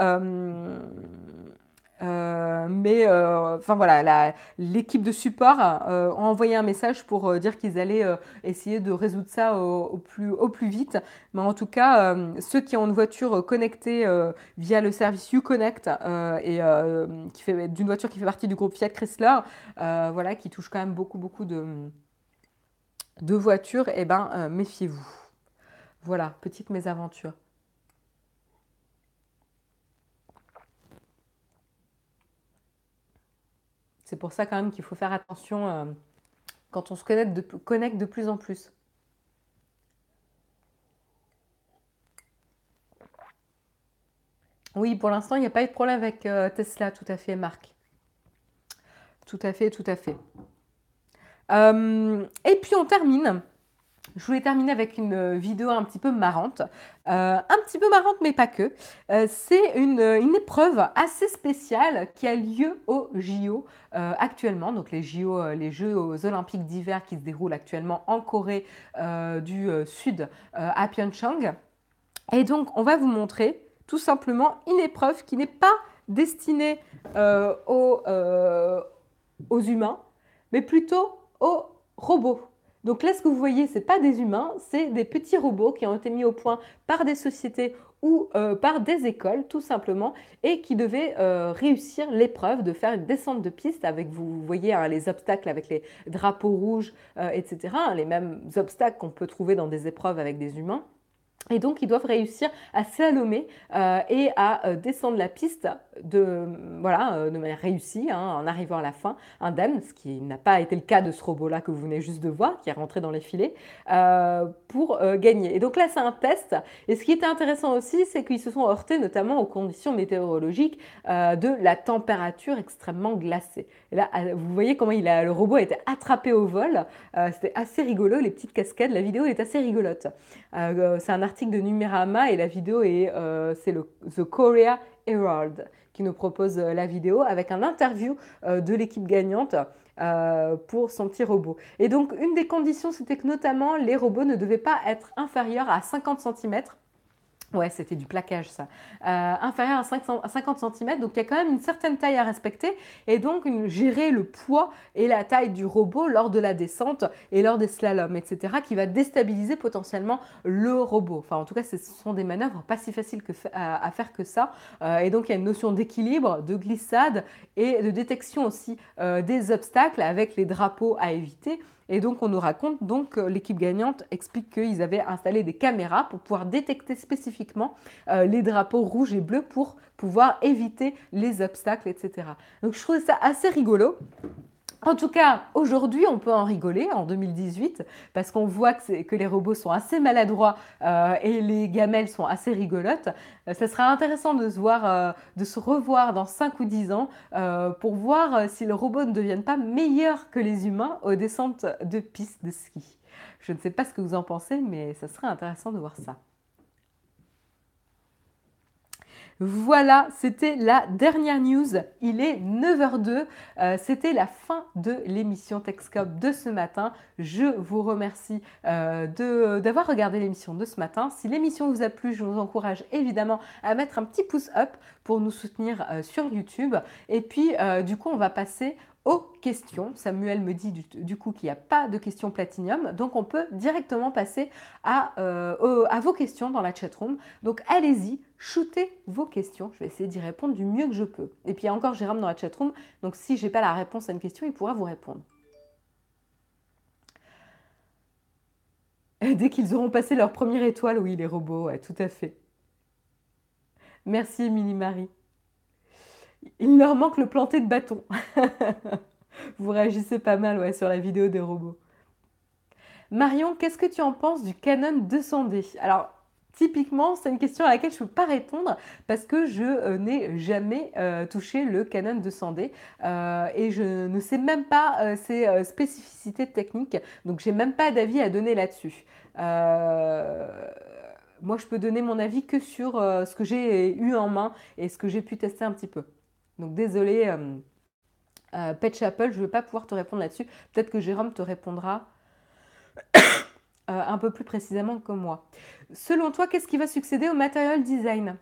euh, mais euh, enfin voilà, l'équipe de support euh, a envoyé un message pour dire qu'ils allaient essayer de résoudre ça au, plus, vite. Mais en tout cas, ceux qui ont une voiture connectée via le service UConnect et qui fait d'une voiture qui fait partie du groupe Fiat Chrysler, voilà, qui touche quand même beaucoup beaucoup de, de voitures, et eh ben méfiez-vous. Voilà, petite mésaventure. C'est pour ça quand même qu'il faut faire attention euh, quand on se connecte de, plus en plus. Oui, pour l'instant, il n'y a pas eu de problème avec euh, Tesla, tout à fait, Marc. Tout à fait, tout à fait. Euh, et puis on termine je voulais terminer avec une euh, vidéo un petit peu marrante. Euh, un petit peu marrante, mais pas que. Euh, c'est une, épreuve assez spéciale qui a lieu au JO actuellement. Donc les JO, les Jeux olympiques d'hiver qui se déroulent actuellement en Corée du Sud, à Pyeongchang. Et donc, on va vous montrer tout simplement une épreuve qui n'est pas destinée aux, aux humains, mais plutôt aux robots. Donc là, ce que vous voyez, ce n'est pas des humains, c'est des petits robots qui ont été mis au point par des sociétés ou euh, par des écoles, tout simplement, et qui devaient euh, réussir l'épreuve de faire une descente de piste avec, vous voyez, hein, les obstacles avec les drapeaux rouges, euh, etc., les mêmes obstacles qu'on peut trouver dans des épreuves avec des humains. Et donc, ils doivent réussir à slalomer euh, et à euh, descendre la piste de, voilà, euh, de manière réussie, hein, en arrivant à la fin, indemne, ce qui n'a pas été le cas de ce robot-là que vous venez juste de voir, qui est rentré dans les filets, pour gagner. Et donc là, c'est un test. Et ce qui était intéressant aussi, c'est qu'ils se sont heurtés notamment aux conditions météorologiques de la température extrêmement glacée. Et là, vous voyez comment il a, le robot a été attrapé au vol. C'était assez rigolo, les petites cascades. La vidéo est assez rigolote. c'est un article de Numérama et la vidéo est euh, c'est le The Korea Herald qui nous propose euh, la vidéo avec un interview euh, de l'équipe gagnante pour son petit robot. Et donc une des conditions c'était que notamment les robots ne devaient pas être inférieurs à 50 cm Ouais, c'était du plaquage ça. Euh, inférieur à, 50 cm, donc il y a quand même une certaine taille à respecter et donc gérer le poids et la taille du robot lors de la descente et lors des slaloms, etc., qui va déstabiliser potentiellement le robot. Enfin, en tout cas, ce sont des manœuvres pas si faciles à, faire que ça. Euh, et donc il y a une notion d'équilibre, de glissade et de détection aussi euh, des obstacles avec les drapeaux à éviter. Et donc, on nous raconte, donc, l'équipe gagnante explique qu'ils avaient installé des caméras pour pouvoir détecter spécifiquement euh, les drapeaux rouges et bleus pour pouvoir éviter les obstacles, etc. Donc, je trouve ça assez rigolo. En tout cas, aujourd'hui, on peut en rigoler en 2018 parce qu'on voit que, les robots sont assez maladroits euh, et les gamelles sont assez rigolotes. Euh, ça sera intéressant de se, voir, euh, de se revoir dans 5 ou 10 ans pour voir si le robot ne deviennent pas meilleur que les humains aux descentes de pistes de ski. Je ne sais pas ce que vous en pensez, mais ça serait intéressant de voir ça. Voilà, c'était la dernière news. Il est 9h02. Euh, c'était la fin de l'émission Techscope de ce matin. Je vous remercie euh, d'avoir regardé l'émission de ce matin. Si l'émission vous a plu, je vous encourage évidemment à mettre un petit pouce up pour nous soutenir euh, sur YouTube. Et puis, du coup, on va passer questions. Samuel me dit du, coup qu'il n'y a pas de questions Platinium, donc on peut directement passer à, à vos questions dans la chatroom. Donc allez-y, shootez vos questions. Je vais essayer d'y répondre du mieux que je peux. Et puis il y a encore Jérôme dans la chatroom, donc si je n'ai pas la réponse à une question, il pourra vous répondre. Dès qu'ils auront passé leur première étoile, oui, les robots, ouais, tout à fait. Merci, Émilie Marie. Il leur manque le planter de bâton. Vous réagissez pas mal ouais, sur la vidéo des robots. Marion, qu'est-ce que tu en penses du Canon 200D Alors, Typiquement, c'est une question à laquelle je ne peux pas répondre parce que je euh, n'ai jamais euh, touché le Canon 200D euh, et je ne sais même pas ses spécificités techniques, donc j'ai même pas d'avis à donner là-dessus. moi, je peux donner mon avis que sur ce que j'ai eu en main et ce que j'ai pu tester un petit peu. Donc désolé, Pet Chapel, je ne vais pas pouvoir te répondre là-dessus. Peut-être que Jérôme te répondra un peu plus précisément que moi. Selon toi, qu'est-ce qui va succéder au material design?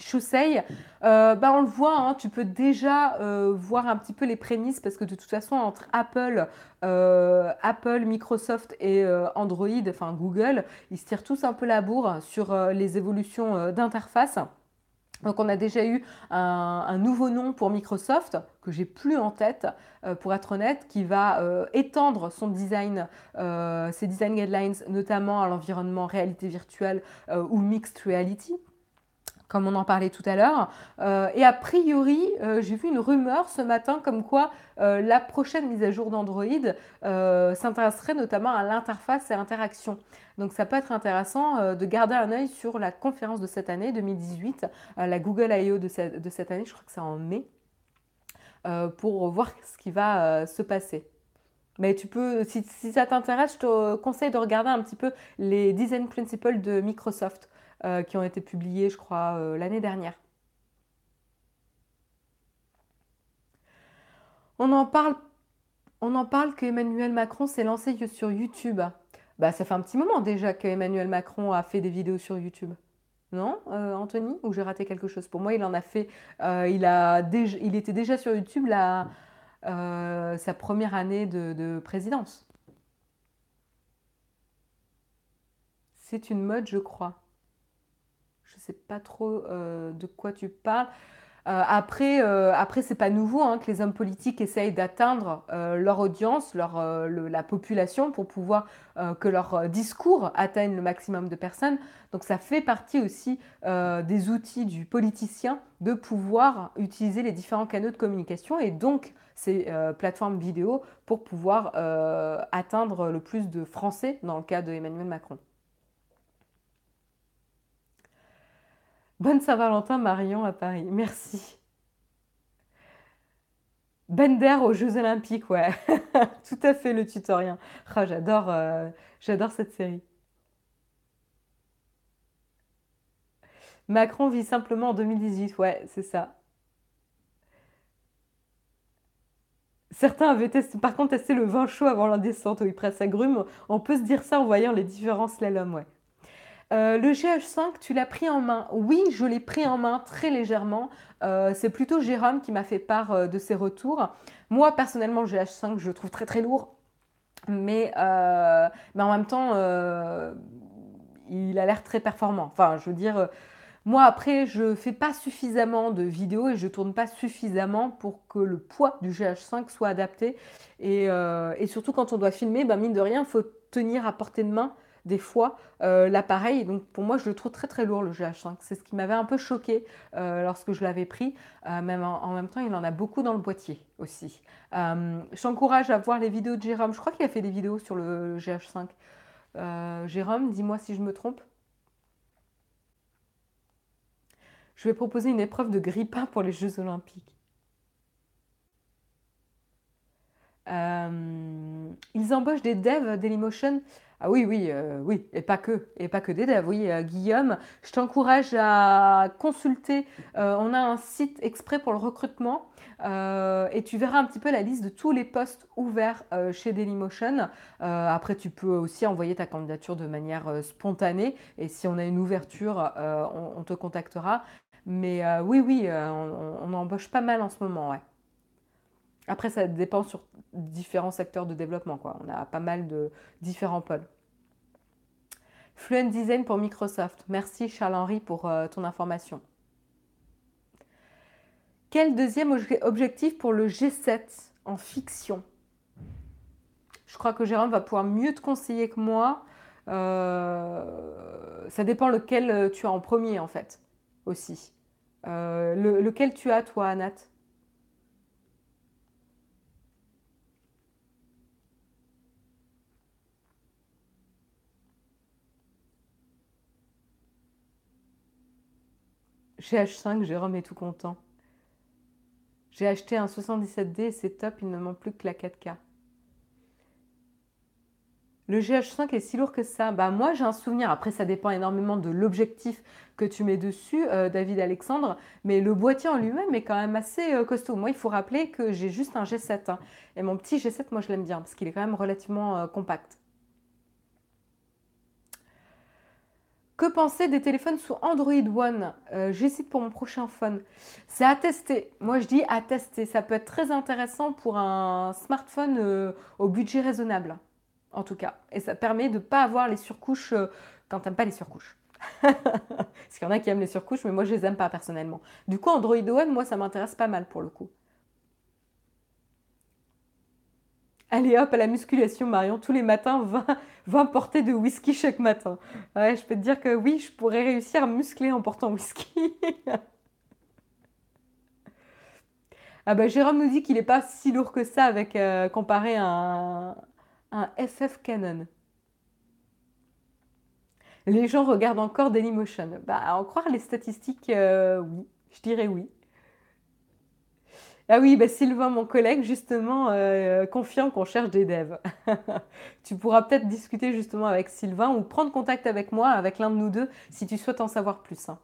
Shusei, euh, bah on le voit, hein, tu peux déjà euh, voir un petit peu les prémices parce que de toute façon, entre Apple, euh, Apple Microsoft et Android, enfin Google, ils se tirent tous un peu la bourre sur les évolutions d'interface. Donc on a déjà eu un, nouveau nom pour Microsoft que j'ai plus en tête, euh, pour être honnête, qui va euh, étendre son design, euh, ses design guidelines, notamment à l'environnement réalité virtuelle ou mixed reality comme on en parlait tout à l'heure. et a priori, j'ai vu une rumeur ce matin comme quoi la prochaine mise à jour d'Android s'intéresserait notamment à l'interface et l'interaction. Donc ça peut être intéressant euh, de garder un œil sur la conférence de cette année, 2018, euh, la Google I.O. De, cette année, je crois que c'est en mai, euh, pour voir ce qui va se passer. Mais tu peux, si, ça t'intéresse, je te conseille de regarder un petit peu les design principles de Microsoft qui ont été publiés, je crois, l'année dernière. On en parle, on en parle que Emmanuel Macron s'est lancé sur YouTube. Bah, ça fait un petit moment déjà qu'Emmanuel Macron a fait des vidéos sur YouTube. Non, euh, Anthony? Ou j'ai raté quelque chose? Pour moi, il en a fait. Euh, il, a il était déjà sur YouTube euh, sa première année de, présidence. C'est une mode, je crois. Sais pas trop de quoi tu parles. Euh, après, euh, après c'est pas nouveau hein, que les hommes politiques essayent d'atteindre euh, leur audience, la population, pour pouvoir que leur discours atteigne le maximum de personnes. Donc ça fait partie aussi des outils du politicien de pouvoir utiliser les différents canaux de communication et donc ces plateformes vidéo pour pouvoir atteindre le plus de Français dans le cas de Emmanuel Macron. Bonne Saint-Valentin, Marion, à Paris. Merci. Bender aux Jeux Olympiques, ouais. Tout à fait le tutoriel. Oh, j'adore, euh, j'adore cette série. Macron vit simplement en 2018, ouais, c'est ça. Certains avaient testé, par contre testé le vin chaud avant la descente où il presse agrumes. On peut se dire ça en voyant les différents slaloms, ouais. Euh, le GH5, tu l'as pris en main Oui, je l'ai pris en main très légèrement. Euh, c'est plutôt Jérôme qui m'a fait part euh, de ses retours. Moi, personnellement, le GH5, je le trouve très très lourd. Mais, en même temps, il a l'air très performant. Enfin, je veux dire, moi, après, je fais pas suffisamment de vidéos et je ne tourne pas suffisamment pour que le poids du GH5 soit adapté. Et, surtout, quand on doit filmer, ben, mine de rien, il faut tenir à portée de main des fois euh, l'appareil. Donc pour moi, je le trouve très très lourd le GH5. C'est ce qui m'avait un peu choqué euh, lorsque je l'avais pris. Euh, même en, même temps, il en a beaucoup dans le boîtier aussi. je à voir les vidéos de Jérôme. Je crois qu'il a fait des vidéos sur le GH5. Jérôme, dis-moi si je me trompe. Je vais proposer une épreuve de grippa pour les Jeux Olympiques. ils embauchent des devs Dailymotion. Ah oui, oui, euh, oui, et pas que, et pas que des devs. Oui, euh, Guillaume, je t'encourage à consulter. Euh, on a un site exprès pour le recrutement et tu verras un petit peu la liste de tous les postes ouverts chez Dailymotion. après, tu peux aussi envoyer ta candidature de manière spontanée et si on a une ouverture, on, te contactera. Mais oui, oui, on, on, embauche pas mal en ce moment, ouais. Après, ça dépend sur différents secteurs de développement. Quoi. On a pas mal de différents pôles. Fluent Design pour Microsoft. Merci Charles-Henri pour euh, ton information. Quel deuxième objectif pour le G7 en fiction? Je crois que Jérôme va pouvoir mieux te conseiller que moi. Euh, ça dépend lequel euh, tu as en premier en fait aussi. lequel tu as toi, Anat? GH5, Jérôme est tout content. J'ai acheté un 77D et c'est top, il ne manque plus que la 4K. Le GH5 est si lourd que ça. Bah moi j'ai un souvenir. Après ça dépend énormément de l'objectif que tu mets dessus, euh, David Alexandre. Mais le boîtier en lui-même est quand même assez euh, costaud. Moi il faut rappeler que j'ai juste un G7 hein. et mon petit G7 moi je l'aime bien parce qu'il est quand même relativement euh, compact. Que penser des téléphones sous Android One? Euh, J'hésite pour mon prochain phone. C'est à tester. Moi, je dis à tester. Ça peut être très intéressant pour un smartphone euh, au budget raisonnable, en tout cas. Et ça permet de ne pas avoir les surcouches euh, quand tu n'aimes pas les surcouches. Parce qu'il y en a qui aiment les surcouches, mais moi, je les aime pas personnellement. Du coup, Android One, moi, ça m'intéresse pas mal pour le coup. Allez hop, à la musculation, Marion, tous les matins, 20, 20 portées de whisky chaque matin. Ouais, je peux te dire que oui, je pourrais réussir à muscler en portant whisky. ah bah Jérôme nous dit qu'il n'est pas si lourd que ça avec euh, comparé à un, FF Canon. Les gens regardent encore Dailymotion. Bah, en croire les statistiques, euh, oui, je dirais oui. Ah oui, bah Sylvain, mon collègue, justement, euh, confirme qu'on cherche des devs. tu pourras peut-être discuter justement avec Sylvain ou prendre contact avec moi, avec l'un de nous deux, si tu souhaites en savoir plus. Hein.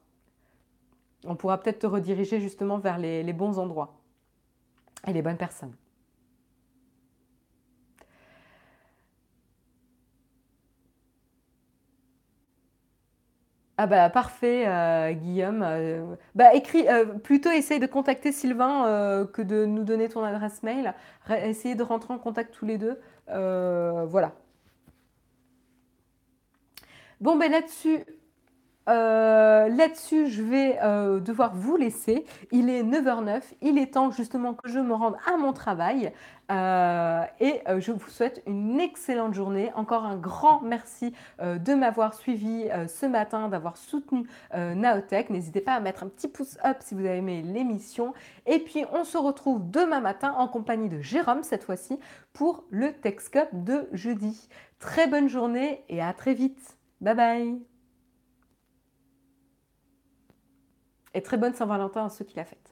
On pourra peut-être te rediriger justement vers les bons endroits et les bonnes personnes. Ah bah parfait, euh, Guillaume. Euh, bah écris, euh, plutôt essaye de contacter Sylvain que de nous donner ton adresse mail. essayez de rentrer en contact tous les deux. voilà. Bon ben là-dessus, euh, là-dessus, je vais euh, devoir vous laisser. Il est 9h09. Il est temps justement que je me rende à mon travail. Euh, et je vous souhaite une excellente journée. Encore un grand merci de m'avoir suivi ce matin, d'avoir soutenu Naotech. N'hésitez pas à mettre un petit pouce up si vous avez aimé l'émission. Et puis, on se retrouve demain matin en compagnie de Jérôme, cette fois-ci, pour le TechScope de jeudi. Très bonne journée et à très vite. Bye bye Et très bonne Saint-Valentin à ceux qui la fêtent.